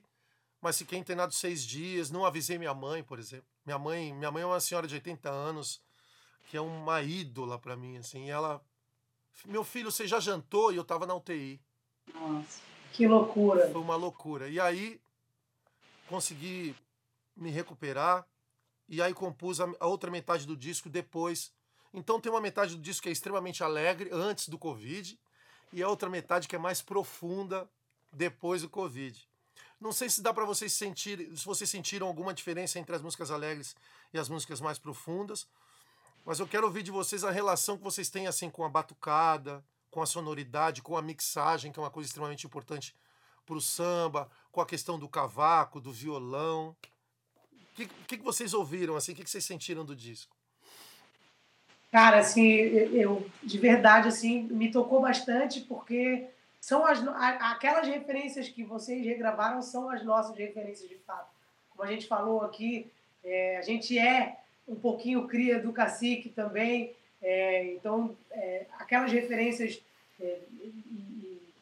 [SPEAKER 2] mas fiquei internado seis dias, não avisei minha mãe, por exemplo. Minha mãe, minha mãe é uma senhora de 80 anos, que é uma ídola para mim, assim. E ela, meu filho, você já jantou? E eu tava na UTI.
[SPEAKER 5] Nossa.
[SPEAKER 3] Que loucura.
[SPEAKER 2] Foi uma loucura. E aí consegui me recuperar e aí compus a, a outra metade do disco depois. Então tem uma metade do disco que é extremamente alegre antes do Covid e a outra metade que é mais profunda depois do Covid. Não sei se dá para vocês sentirem, se vocês sentiram alguma diferença entre as músicas alegres e as músicas mais profundas, mas eu quero ouvir de vocês a relação que vocês têm assim com a batucada, com a sonoridade, com a mixagem, que é uma coisa extremamente importante para o samba, com a questão do cavaco, do violão. O que, que, que vocês ouviram, assim? O que, que vocês sentiram do disco?
[SPEAKER 3] Cara, assim, eu de verdade assim me tocou bastante porque são as aquelas referências que vocês regravaram são as nossas referências de fato. Como a gente falou aqui, é, a gente é um pouquinho cria do cacique também, é, então é, aquelas referências é,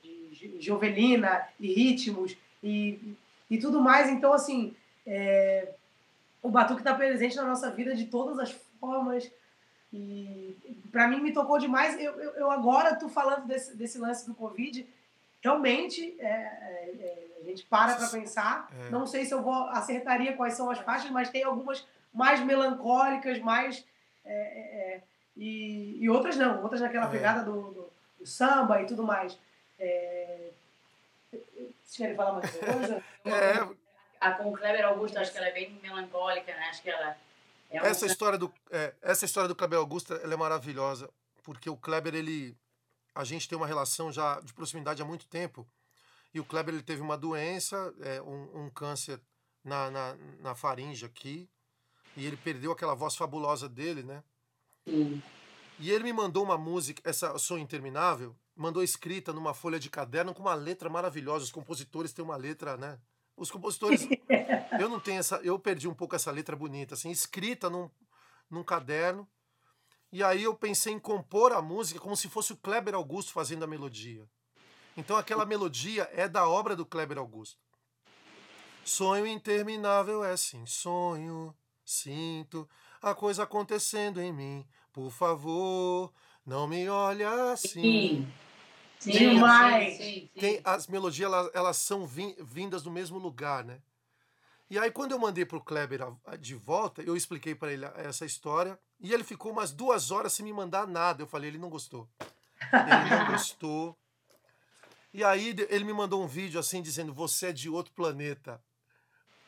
[SPEAKER 3] de jovelina e ritmos e, e tudo mais. Então, assim, é, o batuque está presente na nossa vida de todas as formas. E para mim me tocou demais. Eu, eu, eu agora estou falando desse, desse lance do Covid. Realmente, é, é, a gente para para pensar. Não sei se eu vou acertaria quais são as faixas, mas tem algumas mais melancólicas, mais. É, é, e, e outras não, outras naquela pegada do, do, do samba e tudo mais. É... Vocês querem falar mais coisa?
[SPEAKER 2] É,
[SPEAKER 5] A com o Kleber Augusto, acho que ela é bem melancólica, né? Acho que ela é um...
[SPEAKER 2] essa história do é, essa história do Kleber Augusto ela é maravilhosa porque o Kleber ele a gente tem uma relação já de proximidade há muito tempo e o Kleber ele teve uma doença é, um, um câncer na, na, na faringe aqui e ele perdeu aquela voz fabulosa dele né?
[SPEAKER 5] Sim.
[SPEAKER 2] e ele me mandou uma música essa Sonho Interminável mandou escrita numa folha de caderno com uma letra maravilhosa. Os compositores têm uma letra né? Os compositores eu não tenho essa eu perdi um pouco essa letra bonita assim escrita num, num caderno. E aí eu pensei em compor a música como se fosse o Kleber Augusto fazendo a melodia. Então aquela melodia é da obra do Kleber Augusto. Sonho interminável é sim sonho sinto a coisa acontecendo em mim por favor não me olhe assim
[SPEAKER 5] Sim.
[SPEAKER 3] Demais.
[SPEAKER 2] tem as melodias elas, elas são vin- vindas do mesmo lugar, né? E aí quando eu mandei pro Kleber a- a- de volta, eu expliquei para ele essa história e ele ficou umas duas horas sem me mandar nada. Eu falei, ele não gostou. Ele não gostou. E aí ele me mandou um vídeo assim dizendo: você é de outro planeta.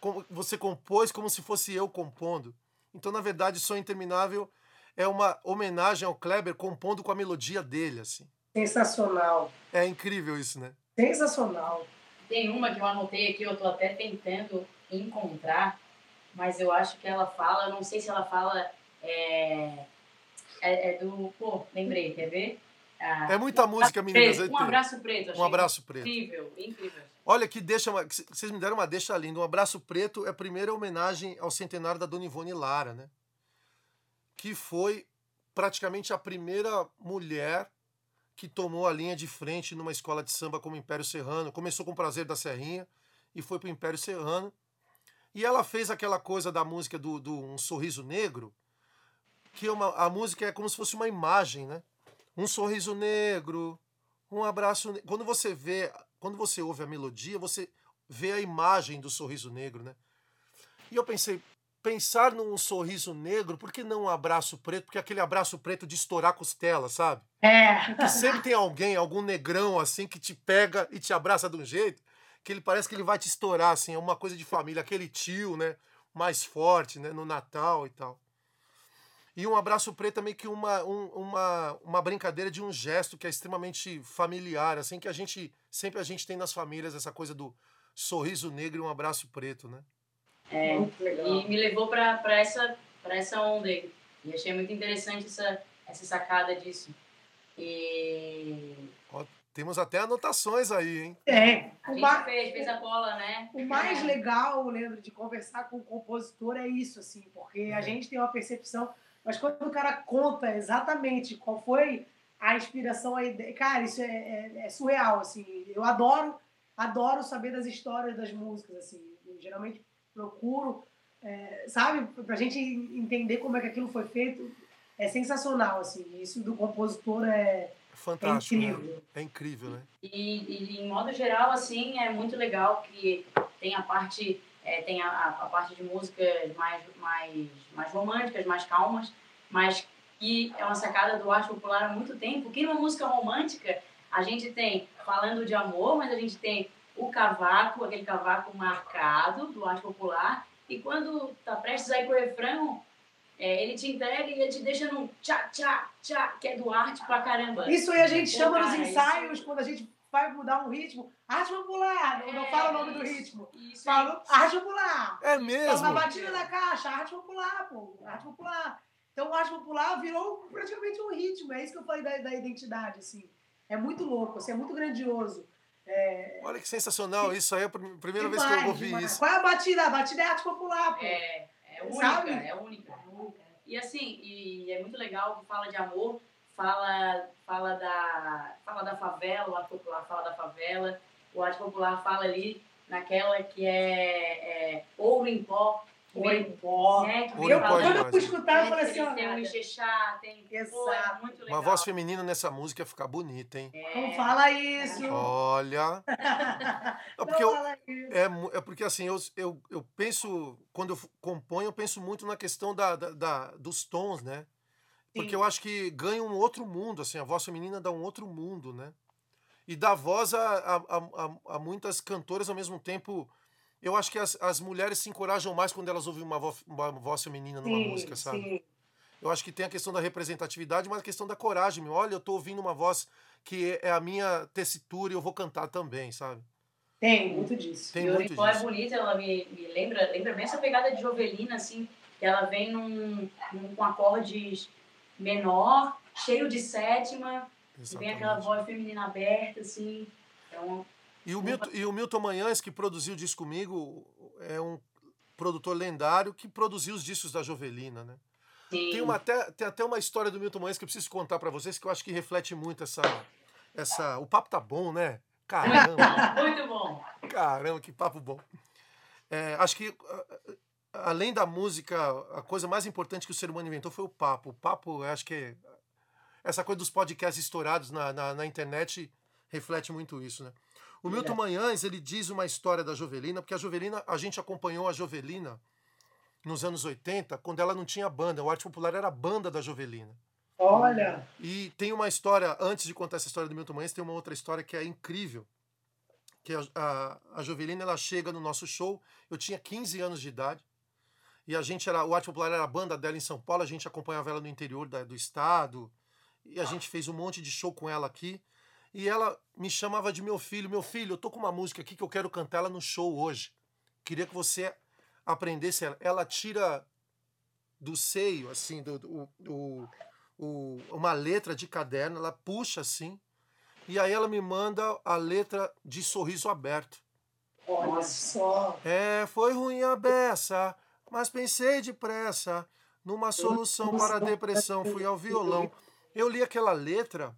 [SPEAKER 2] Como- Você compôs como se fosse eu compondo. Então na verdade, Sonho Interminável é uma homenagem ao Kleber compondo com a melodia dele, assim.
[SPEAKER 3] Sensacional.
[SPEAKER 2] É incrível isso, né?
[SPEAKER 3] Sensacional.
[SPEAKER 5] Tem uma que eu anotei aqui, eu tô até tentando encontrar, mas eu acho que ela fala, não sei se ela fala. É, é, é do. Pô, lembrei, quer ver? Ah,
[SPEAKER 2] É muita música, meninas.
[SPEAKER 5] preto, um abraço preto.
[SPEAKER 2] Um abraço preto.
[SPEAKER 5] Incrível, incrível.
[SPEAKER 2] Olha que deixa. Vocês me deram uma deixa linda. Um abraço preto é a primeira homenagem ao centenário da Dona Ivone Lara, né? Que foi praticamente a primeira mulher que tomou a linha de frente numa escola de samba como Império Serrano. Começou com o Prazer da Serrinha e foi para o Império Serrano. E ela fez aquela coisa da música do, do Um Sorriso Negro, que é uma, a música é como se fosse uma imagem, né? Um sorriso negro, um abraço. ne- Quando você vê, quando você ouve a melodia, você vê a imagem do sorriso negro, né? E eu pensei, pensar num sorriso negro, por que não um abraço preto? Porque aquele abraço preto de estourar a costela, sabe?
[SPEAKER 3] É.
[SPEAKER 2] Que sempre tem alguém, algum negrão assim, que te pega e te abraça de um jeito que ele parece que ele vai te estourar, assim, é uma coisa de família, aquele tio, né? Mais forte, né? No Natal e tal. E um abraço preto é meio que uma, um- uma, uma brincadeira de um gesto que é extremamente familiar, assim, que a gente, sempre a gente tem nas famílias, essa coisa do sorriso negro e um abraço preto, né?
[SPEAKER 5] É,
[SPEAKER 3] Muito legal.
[SPEAKER 5] e me levou para essa, pra essa onda aí. E achei muito interessante essa, essa sacada disso. E
[SPEAKER 2] Temos até anotações aí, hein?
[SPEAKER 3] É,
[SPEAKER 5] a
[SPEAKER 3] o,
[SPEAKER 5] gente fez, fez a cola, né?
[SPEAKER 3] o mais legal, Leandro, de conversar com o compositor é isso, assim, porque a
[SPEAKER 2] Uhum.
[SPEAKER 3] gente tem uma percepção, mas quando o cara conta exatamente qual foi a inspiração, a ideia, cara, isso é, é- é surreal, assim. Eu adoro, adoro saber das histórias das músicas, assim. Eu geralmente procuro, é, sabe, pra gente entender como é que aquilo foi feito, é sensacional, assim. Isso do compositor é,
[SPEAKER 2] É
[SPEAKER 3] é
[SPEAKER 2] fantástico, né?
[SPEAKER 3] incrível.
[SPEAKER 2] É incrível, né?
[SPEAKER 5] E, e, em modo geral, assim, é muito legal que tem a parte, é, tem a, a, parte de músicas mais, mais, mais românticas, mais calmas, mas que é uma sacada do arte popular há muito tempo, que numa música romântica a gente tem falando de amor, mas a gente tem o cavaco, aquele cavaco marcado do arte popular, e quando tá prestes a ir pro refrão, é, ele te entrega e ele te deixa num tchá, tchá, tchá, que é do arte pra caramba.
[SPEAKER 3] Isso aí a gente
[SPEAKER 5] Pô,
[SPEAKER 3] chama
[SPEAKER 5] cara,
[SPEAKER 3] nos
[SPEAKER 5] isso-
[SPEAKER 3] ensaios, quando a gente vai mudar um ritmo, arte popular, não, não
[SPEAKER 5] É,
[SPEAKER 3] fala o nome do
[SPEAKER 5] isso,
[SPEAKER 3] ritmo.
[SPEAKER 5] Isso
[SPEAKER 3] Falo arte popular.
[SPEAKER 2] É mesmo?
[SPEAKER 3] na batida da caixa, arte popular, pô, arte popular. Então, o arte popular virou praticamente um ritmo, é isso que eu falei da, da identidade, assim. É muito louco, assim, é muito grandioso. É,
[SPEAKER 2] Olha que sensacional, isso aí é a prim- primeira vez que
[SPEAKER 3] demais,
[SPEAKER 2] eu ouvi
[SPEAKER 3] demais.
[SPEAKER 2] isso.
[SPEAKER 3] Qual é a batida? A batida é arte popular, pô.
[SPEAKER 5] É, é única,
[SPEAKER 3] Sabe?
[SPEAKER 5] é única. E assim, e é muito legal que fala de amor, fala, fala, da, fala da favela, o arte popular fala da favela, o arte popular fala ali naquela que é, é ouro em pó, que
[SPEAKER 3] Ouro em pó.
[SPEAKER 5] né,
[SPEAKER 2] Ouro em pó
[SPEAKER 5] falando-
[SPEAKER 3] Quando eu fui
[SPEAKER 2] demais,
[SPEAKER 3] escutar, eu falei assim,
[SPEAKER 5] tem,
[SPEAKER 3] ó,
[SPEAKER 5] tem um enxexá, tem. Pô, é muito legal.
[SPEAKER 2] Uma voz feminina nessa música fica bonita, hein?
[SPEAKER 3] não fala isso.
[SPEAKER 2] Olha. Não,
[SPEAKER 3] Não
[SPEAKER 2] porque eu,
[SPEAKER 3] fala isso.
[SPEAKER 2] é, é porque assim, eu, eu, eu penso, quando eu componho, eu penso muito na questão da, da, da- dos tons, né? Porque
[SPEAKER 3] Sim.
[SPEAKER 2] eu acho que ganha um outro mundo, assim, a voz feminina dá um outro mundo, né? E dá voz a, a, a, a- muitas cantoras ao mesmo tempo. Eu acho que as, as mulheres se encorajam mais quando elas ouvem uma voz, uma voz feminina numa
[SPEAKER 3] Sim,
[SPEAKER 2] música, sabe?
[SPEAKER 3] sim.
[SPEAKER 2] Eu acho que tem a questão da representatividade, mas a questão da coragem. Olha, eu tô ouvindo uma voz que é a minha tessitura e eu vou cantar também, sabe?
[SPEAKER 3] Tem muito disso.
[SPEAKER 2] Tem
[SPEAKER 5] e o
[SPEAKER 2] muito
[SPEAKER 5] Nicole é bonita, ela me, me lembra, lembra bem essa pegada de Jovelina, assim, que ela vem num, num, com acordes menor, cheio de sétima, e vem aquela
[SPEAKER 2] Exatamente.
[SPEAKER 5] voz feminina aberta, assim. Então,
[SPEAKER 2] E o, Milton, e o Milton Manhães, que produziu o disco comigo, é um produtor lendário que produziu os discos da Jovelina, né?
[SPEAKER 5] sim.
[SPEAKER 2] Tem, uma, até, tem até uma história do Milton Manhães que eu preciso contar pra vocês, que eu acho que reflete muito essa... essa o papo tá bom, né? Caramba!
[SPEAKER 5] Muito bom.
[SPEAKER 2] Caramba, que papo bom. É, acho que, além da música, a coisa mais importante que o ser humano inventou foi o papo. O papo, acho que é- essa coisa dos podcasts estourados na, na, na internet reflete muito isso, né? O Milton Manhães, ele diz uma história da Jovelina, porque a Jovelina, a gente acompanhou a Jovelina nos anos 80, quando ela não tinha banda. O Arte Popular era a banda da Jovelina.
[SPEAKER 3] Olha,
[SPEAKER 2] E tem uma história, antes de contar essa história do Milton Manhães, tem uma outra história que é incrível. Que a, a, a Jovelina, ela chega no nosso show, eu tinha 15 anos de idade, e a gente era, o Arte Popular era a banda dela em São Paulo, a gente acompanhava ela no interior da- do estado, e a gente fez um monte de show com ela aqui, e ela me chamava de meu filho, meu filho, eu tô com uma música aqui que eu quero cantar ela no show hoje. Queria que você aprendesse ela. Ela tira do seio, assim, do, do, do- o- uma letra de caderno, ela puxa assim, e aí ela me manda a letra de sorriso aberto.
[SPEAKER 3] olha só.
[SPEAKER 2] É, foi ruim a beça, mas pensei depressa numa solução para a depressão, fui ao violão. Eu li aquela letra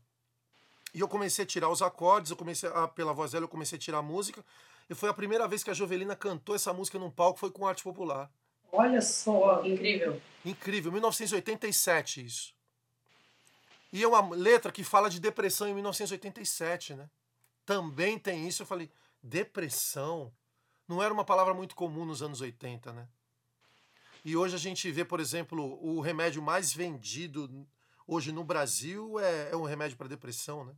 [SPEAKER 2] e eu comecei a tirar os acordes, eu comecei a, pela voz dela, eu comecei a tirar a música, e foi a primeira vez que a Jovelina cantou essa música num palco, foi com arte popular.
[SPEAKER 3] Olha só.
[SPEAKER 5] Incrível.
[SPEAKER 2] Incrível, 1987 isso. E é uma letra que fala de depressão em 1987, né? Também tem isso. Eu falei, depressão? Não era uma palavra muito comum nos anos 80, né? E hoje a gente vê, por exemplo, o remédio mais vendido hoje no Brasil é, é um remédio para depressão, né?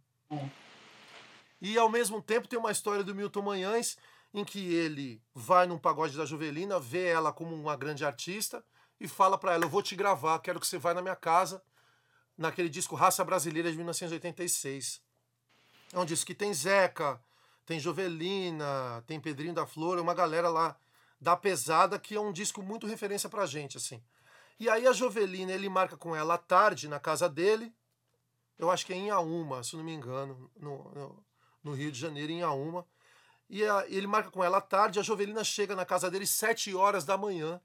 [SPEAKER 2] E ao mesmo tempo tem uma história do Milton Manhães em que ele vai num pagode da Juvelina, vê ela como uma grande artista e fala para ela: Eu vou te gravar, quero que você vá na minha casa, naquele disco Raça Brasileira de 1986. É um disco que tem Zeca, tem Jovelina, tem Pedrinho da Flor, é uma galera lá da pesada que é um disco muito referência pra gente, assim. E aí a Jovelina, ele marca com ela à tarde na casa dele, eu acho que é em Auma, se não me engano, no, no, no Rio de Janeiro, em Auma. E a, ele marca com ela à tarde, a Jovelina chega na casa dele sete horas da manhã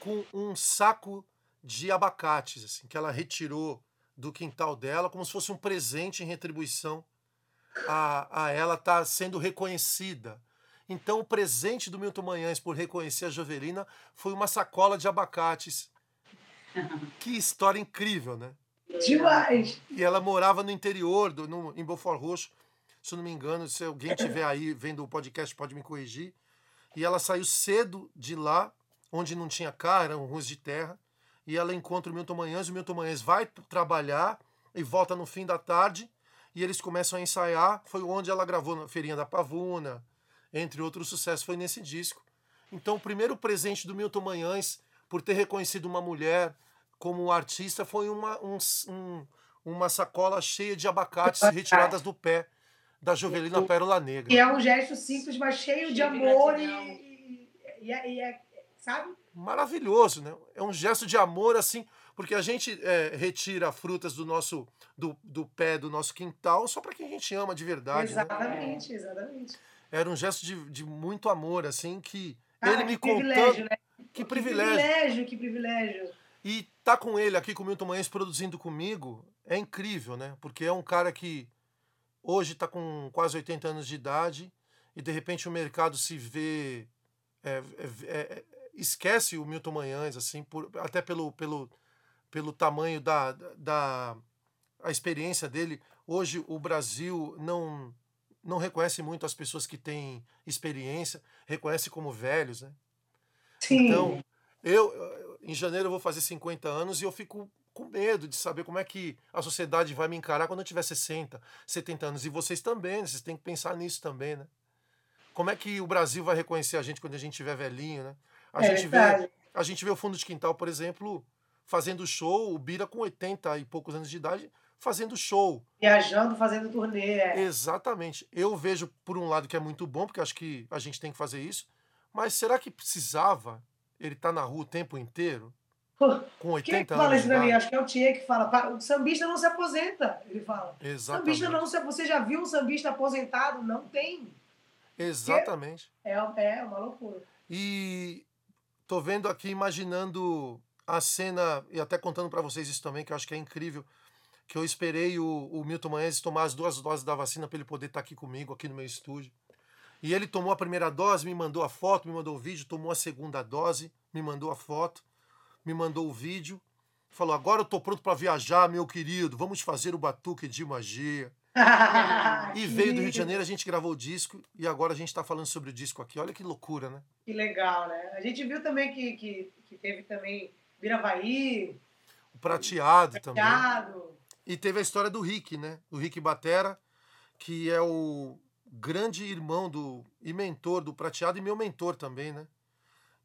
[SPEAKER 2] com um saco de abacates, assim, que ela retirou do quintal dela, como se fosse um presente em retribuição a, a ela estar tá sendo reconhecida. Então, o presente do Milton Manhães por reconhecer a Jovelina foi uma sacola de abacates. que história incrível, né?
[SPEAKER 3] Demais!
[SPEAKER 2] E ela morava no interior, do, no, em Beaufort Roxo, se eu não me engano. Se alguém tiver aí vendo o podcast, pode me corrigir. E ela saiu cedo de lá, onde não tinha carro, eram ruas de terra. E ela encontra o Milton Manhães, o Milton Manhães vai trabalhar e volta no fim da tarde. E eles começam a ensaiar. Foi onde ela gravou na Feirinha da Pavuna, entre outros sucessos, foi nesse disco. Então, o primeiro presente do Milton Manhães, por ter reconhecido uma mulher como artista, foi uma, um, um, uma sacola cheia de abacates retiradas do pé da Jovelina Pérola Negra.
[SPEAKER 3] E é um gesto simples, mas cheio de amor e, e, e, é, e, é, sabe?
[SPEAKER 2] Maravilhoso, né? É um gesto de amor, assim, porque a gente é, retira frutas do nosso do, do pé do nosso quintal só para quem a gente ama de verdade.
[SPEAKER 3] Exatamente,
[SPEAKER 2] né?
[SPEAKER 3] exatamente
[SPEAKER 2] era um gesto de, de muito amor, assim, que
[SPEAKER 3] ah,
[SPEAKER 2] ele
[SPEAKER 3] me
[SPEAKER 2] contando.
[SPEAKER 3] Privilégio, né?
[SPEAKER 2] Que privilégio.
[SPEAKER 3] Que privilégio, que privilégio.
[SPEAKER 2] E tá com ele aqui, com o Milton Manhães, produzindo comigo, é incrível, né? Porque é um cara que hoje está com quase 80 anos de idade e de repente o mercado se vê. É, é, é, esquece o Milton Manhães, assim, por, até pelo, pelo, pelo tamanho da, da a experiência dele. Hoje o Brasil não não reconhece muito as pessoas que têm experiência, reconhece como velhos, né?
[SPEAKER 3] Sim.
[SPEAKER 2] Então, eu, em janeiro eu vou fazer 50 anos e eu fico com medo de saber como é que a sociedade vai me encarar quando eu tiver 60, 70 anos. E vocês também, né? vocês têm que pensar nisso também, né? Como é que o Brasil vai reconhecer a gente quando a gente tiver velhinho, né? A,
[SPEAKER 3] é
[SPEAKER 2] gente, vê, a gente vê o Fundo de Quintal, por exemplo, fazendo show, o Bira com 80 e poucos anos de idade, fazendo show.
[SPEAKER 3] Viajando, fazendo turnê. É.
[SPEAKER 2] Exatamente. Eu vejo, por um lado, que é muito bom, porque acho que a gente tem que fazer isso. Mas será que precisava ele estar tá na rua o tempo inteiro? Com 80
[SPEAKER 3] Quem é que
[SPEAKER 2] fala
[SPEAKER 3] isso pra mim? Acho que é o Tia que fala. O sambista não se aposenta, ele fala.
[SPEAKER 2] Exatamente.
[SPEAKER 3] Sambista não se Você já viu um sambista aposentado? Não tem.
[SPEAKER 2] Exatamente.
[SPEAKER 3] É, é uma loucura.
[SPEAKER 2] E tô vendo aqui, imaginando a cena, e até contando para vocês isso também, que eu acho que é incrível que eu esperei o, o Milton Manhães tomar as duas doses da vacina para ele poder estar tá aqui comigo, aqui no meu estúdio. E ele tomou a primeira dose, me mandou a foto, me mandou o vídeo, tomou a segunda dose, me mandou a foto, me mandou o vídeo. Falou: agora eu tô pronto para viajar, meu querido, vamos fazer o batuque de magia. e veio do Rio de Janeiro, a gente gravou o disco e agora a gente está falando sobre o disco aqui. Olha que loucura, né?
[SPEAKER 3] Que legal, né? A gente viu também que, que, que teve também Viravaí.
[SPEAKER 2] O prateado,
[SPEAKER 3] prateado.
[SPEAKER 2] também. E teve a história do Rick, né? Do Rick Batera, que é o grande irmão do e mentor do Prateado e meu mentor também, né?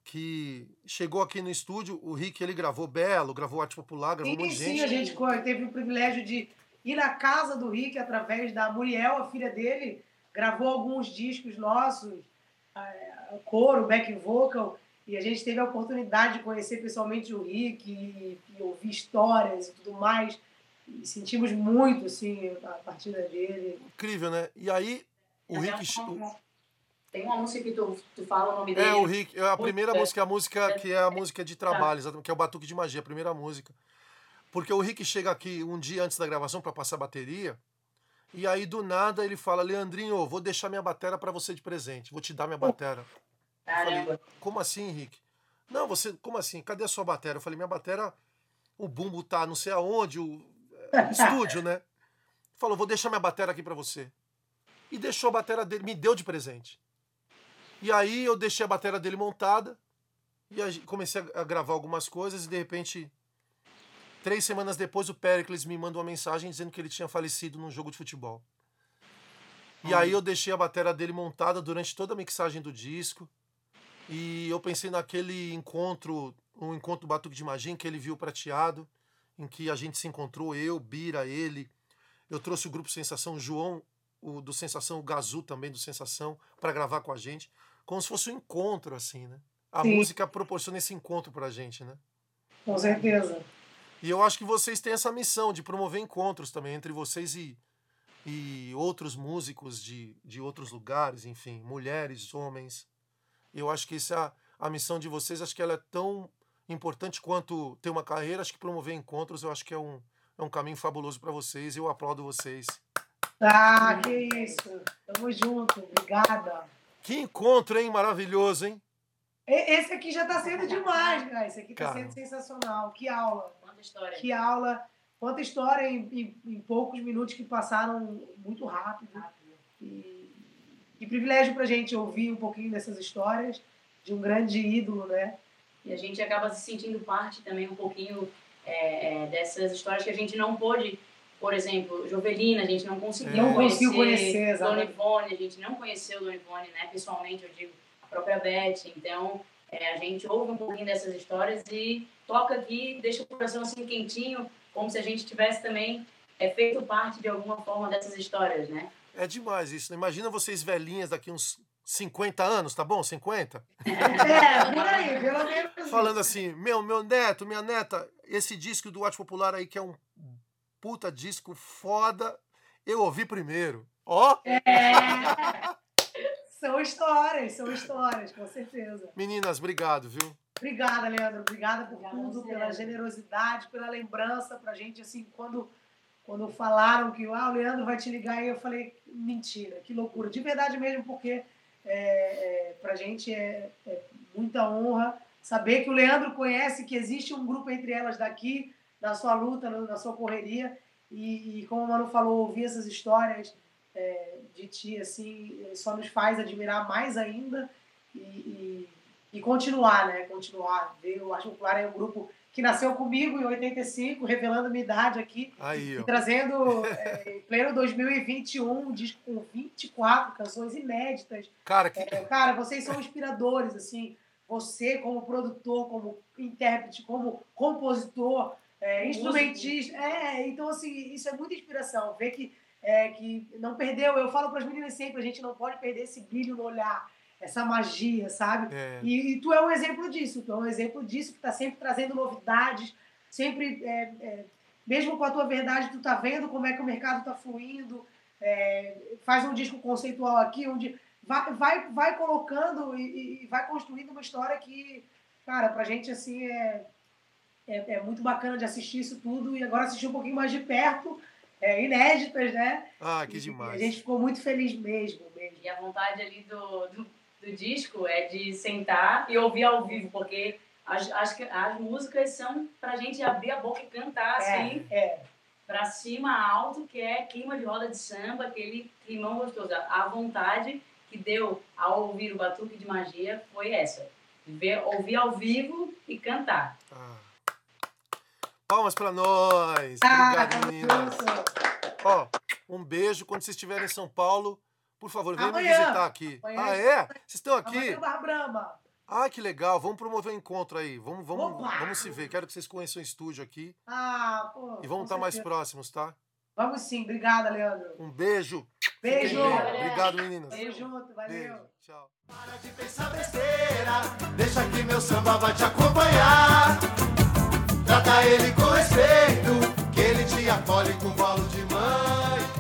[SPEAKER 2] Que chegou aqui no estúdio, o Rick ele gravou Belo, gravou Arte Popular, gravou
[SPEAKER 3] sim,
[SPEAKER 2] um monte de gente.
[SPEAKER 3] Sim, a gente teve o privilégio de ir na casa do Rick através da Muriel, a filha dele, gravou alguns discos nossos, coro, back vocal, e a gente teve a oportunidade de conhecer pessoalmente o Rick e, e ouvir histórias e tudo mais. E sentimos muito, assim, a partida dele.
[SPEAKER 2] Incrível, né? E aí, o
[SPEAKER 5] Rick. Tem uma música que tu, tu fala o nome
[SPEAKER 2] é,
[SPEAKER 5] dele.
[SPEAKER 2] É, o Rick. A primeira é. música é a música que é a música de trabalho, exatamente, que é o Batuque de Magia, a primeira música. Porque o Rick chega aqui um dia antes da gravação para passar a bateria. E aí, do nada, ele fala: Leandrinho, vou deixar minha bateria para você de presente. Vou te dar minha bateria.
[SPEAKER 5] Caramba.
[SPEAKER 2] como assim, Rick? Não, você. Como assim? Cadê a sua bateria? Eu falei: minha bateria, o bumbo tá não sei aonde, o estúdio, né? Falou, vou deixar minha bateria aqui para você. E deixou a bateria dele, me deu de presente. E aí eu deixei a bateria dele montada e comecei a gravar algumas coisas e de repente, três semanas depois, o Pericles me mandou uma mensagem dizendo que ele tinha falecido num jogo de futebol. E aí eu deixei a bateria dele montada durante toda a mixagem do disco. E eu pensei naquele encontro, um encontro do Batuque de Magia, em que ele viu prateado, em que a gente se encontrou, eu, Bira, ele. Eu trouxe o grupo Sensação, o João, o do Sensação, o Gazu também do Sensação, para gravar com a gente. Como se fosse um encontro, assim, né? A
[SPEAKER 3] Sim.
[SPEAKER 2] música proporciona esse encontro pra gente, né?
[SPEAKER 3] Com certeza.
[SPEAKER 2] E eu acho que vocês têm essa missão de promover encontros também entre vocês e, e outros músicos de, de outros lugares, enfim, mulheres, homens. Eu acho que essa a missão de vocês, acho que ela é tão importante quanto ter uma carreira. Acho que promover encontros, eu acho que é um, é um caminho fabuloso para vocês. Eu aplaudo vocês.
[SPEAKER 3] Ah, que isso. Tamo junto. Obrigada.
[SPEAKER 2] Que encontro, hein? Maravilhoso, hein?
[SPEAKER 3] E- Esse aqui já tá sendo demais, cara. Esse aqui tá
[SPEAKER 2] Cara.
[SPEAKER 3] sendo sensacional. Que aula.
[SPEAKER 5] Quanta história.
[SPEAKER 3] Que aula. Quanta história em, em- em poucos minutos que passaram muito rápido. E que privilégio pra gente ouvir um pouquinho dessas histórias de um grande ídolo, né?
[SPEAKER 5] E a gente acaba se sentindo parte também um pouquinho é, é, dessas histórias que a gente não pôde, por exemplo, Jovelina, a gente não conseguiu
[SPEAKER 2] Não
[SPEAKER 5] conhecer,
[SPEAKER 3] conhecer.
[SPEAKER 5] Dona Ivone, a gente não conheceu Dona Ivone, né, pessoalmente, eu digo, a própria Beth, então é, a gente ouve um pouquinho dessas histórias e toca aqui, deixa o coração assim quentinho, como se a gente tivesse também é, feito parte de alguma forma dessas histórias, né?
[SPEAKER 2] É demais isso. né? Imagina vocês velhinhas daqui uns 50 anos, tá bom? 50?
[SPEAKER 3] É, por aí, pelo menos.
[SPEAKER 2] Falando assim, meu, meu neto, minha neta, esse disco do Arte Popular aí, que é um puta disco foda, eu ouvi primeiro. Ó,
[SPEAKER 3] São histórias, são histórias, com certeza.
[SPEAKER 2] meninas, obrigado, viu?
[SPEAKER 3] Obrigada, Leandro. Obrigada por
[SPEAKER 4] Obrigada
[SPEAKER 3] tudo,
[SPEAKER 4] você,
[SPEAKER 3] pela generosidade, pela lembrança pra gente, assim, quando, quando falaram que ah, o Leandro vai te ligar, aí eu falei, mentira, que loucura. De verdade mesmo, porque é, é, pra gente é, é muita honra saber que o Leandro conhece que existe um grupo entre elas daqui, na sua luta, na sua correria, e, e como o Manu falou, ouvir essas histórias é, de ti, assim, só nos faz admirar mais ainda e, e, e continuar, né? Continuar. Ver o Arte é um grupo que nasceu comigo em 85, revelando minha idade aqui,
[SPEAKER 2] Aí,
[SPEAKER 3] e trazendo, é, em pleno 2021, um disco com 24 canções inéditas.
[SPEAKER 2] Cara, que,
[SPEAKER 3] É, cara, vocês são inspiradores, assim. Você como produtor, como intérprete, como compositor, é, instrumentista. É, então, assim, isso é muita inspiração. Ver que, é, que não perdeu. Eu falo para as meninas sempre, a gente não pode perder esse brilho no olhar, essa magia, sabe?
[SPEAKER 2] é,
[SPEAKER 3] E, e tu é um exemplo disso, tu é um exemplo disso que está sempre trazendo novidades, sempre, é, é, mesmo com a tua verdade, tu tá vendo como é que o mercado está fluindo, é, faz um disco conceitual aqui, onde vai, vai, vai colocando e, e vai construindo uma história que, cara, pra gente, assim, é, é, é muito bacana de assistir isso tudo e agora assistir um pouquinho mais de perto, é, inéditas, né?
[SPEAKER 2] ah, que
[SPEAKER 3] E
[SPEAKER 2] demais.
[SPEAKER 3] A gente ficou muito feliz mesmo, mesmo.
[SPEAKER 5] E a vontade ali do, do, do disco é de sentar e ouvir ao vivo, porque as, as, as músicas são pra gente abrir a boca e cantar assim,
[SPEAKER 3] É,
[SPEAKER 5] pra cima, alto, que é clima de roda de samba, aquele climão gostoso. A vontade que deu ao ouvir o Batuque de Magia foi essa. Ver, ouvir ao vivo e cantar.
[SPEAKER 2] Ah. Palmas pra nós.
[SPEAKER 3] Ah,
[SPEAKER 2] Obrigado, meninas.
[SPEAKER 3] isso.
[SPEAKER 2] Ó, um beijo. Quando vocês estiverem em São Paulo, por favor, venham me
[SPEAKER 3] Amanhã.
[SPEAKER 2] visitar aqui.
[SPEAKER 3] Amanhã.
[SPEAKER 2] Ah, é? Vocês estão
[SPEAKER 3] Amanhã
[SPEAKER 2] aqui?
[SPEAKER 3] Brahma.
[SPEAKER 2] Ah, que legal. Vamos promover um encontro aí. Vamos, vamos,
[SPEAKER 3] Opa!
[SPEAKER 2] vamos se ver. Quero que vocês conheçam o estúdio aqui.
[SPEAKER 3] Ah, pô.
[SPEAKER 2] E vamos estar mais próximos, tá?
[SPEAKER 3] Vamos sim. Obrigada, Leandro.
[SPEAKER 2] Um beijo.
[SPEAKER 3] Beijo.
[SPEAKER 2] Obrigado, meninas.
[SPEAKER 3] Tamo junto. Valeu.
[SPEAKER 2] Beijo. Tchau.
[SPEAKER 1] Para de pensar besteira, deixa que meu samba vai te acompanhar. Trata ele com respeito, que ele te acolhe com bolo de mãe.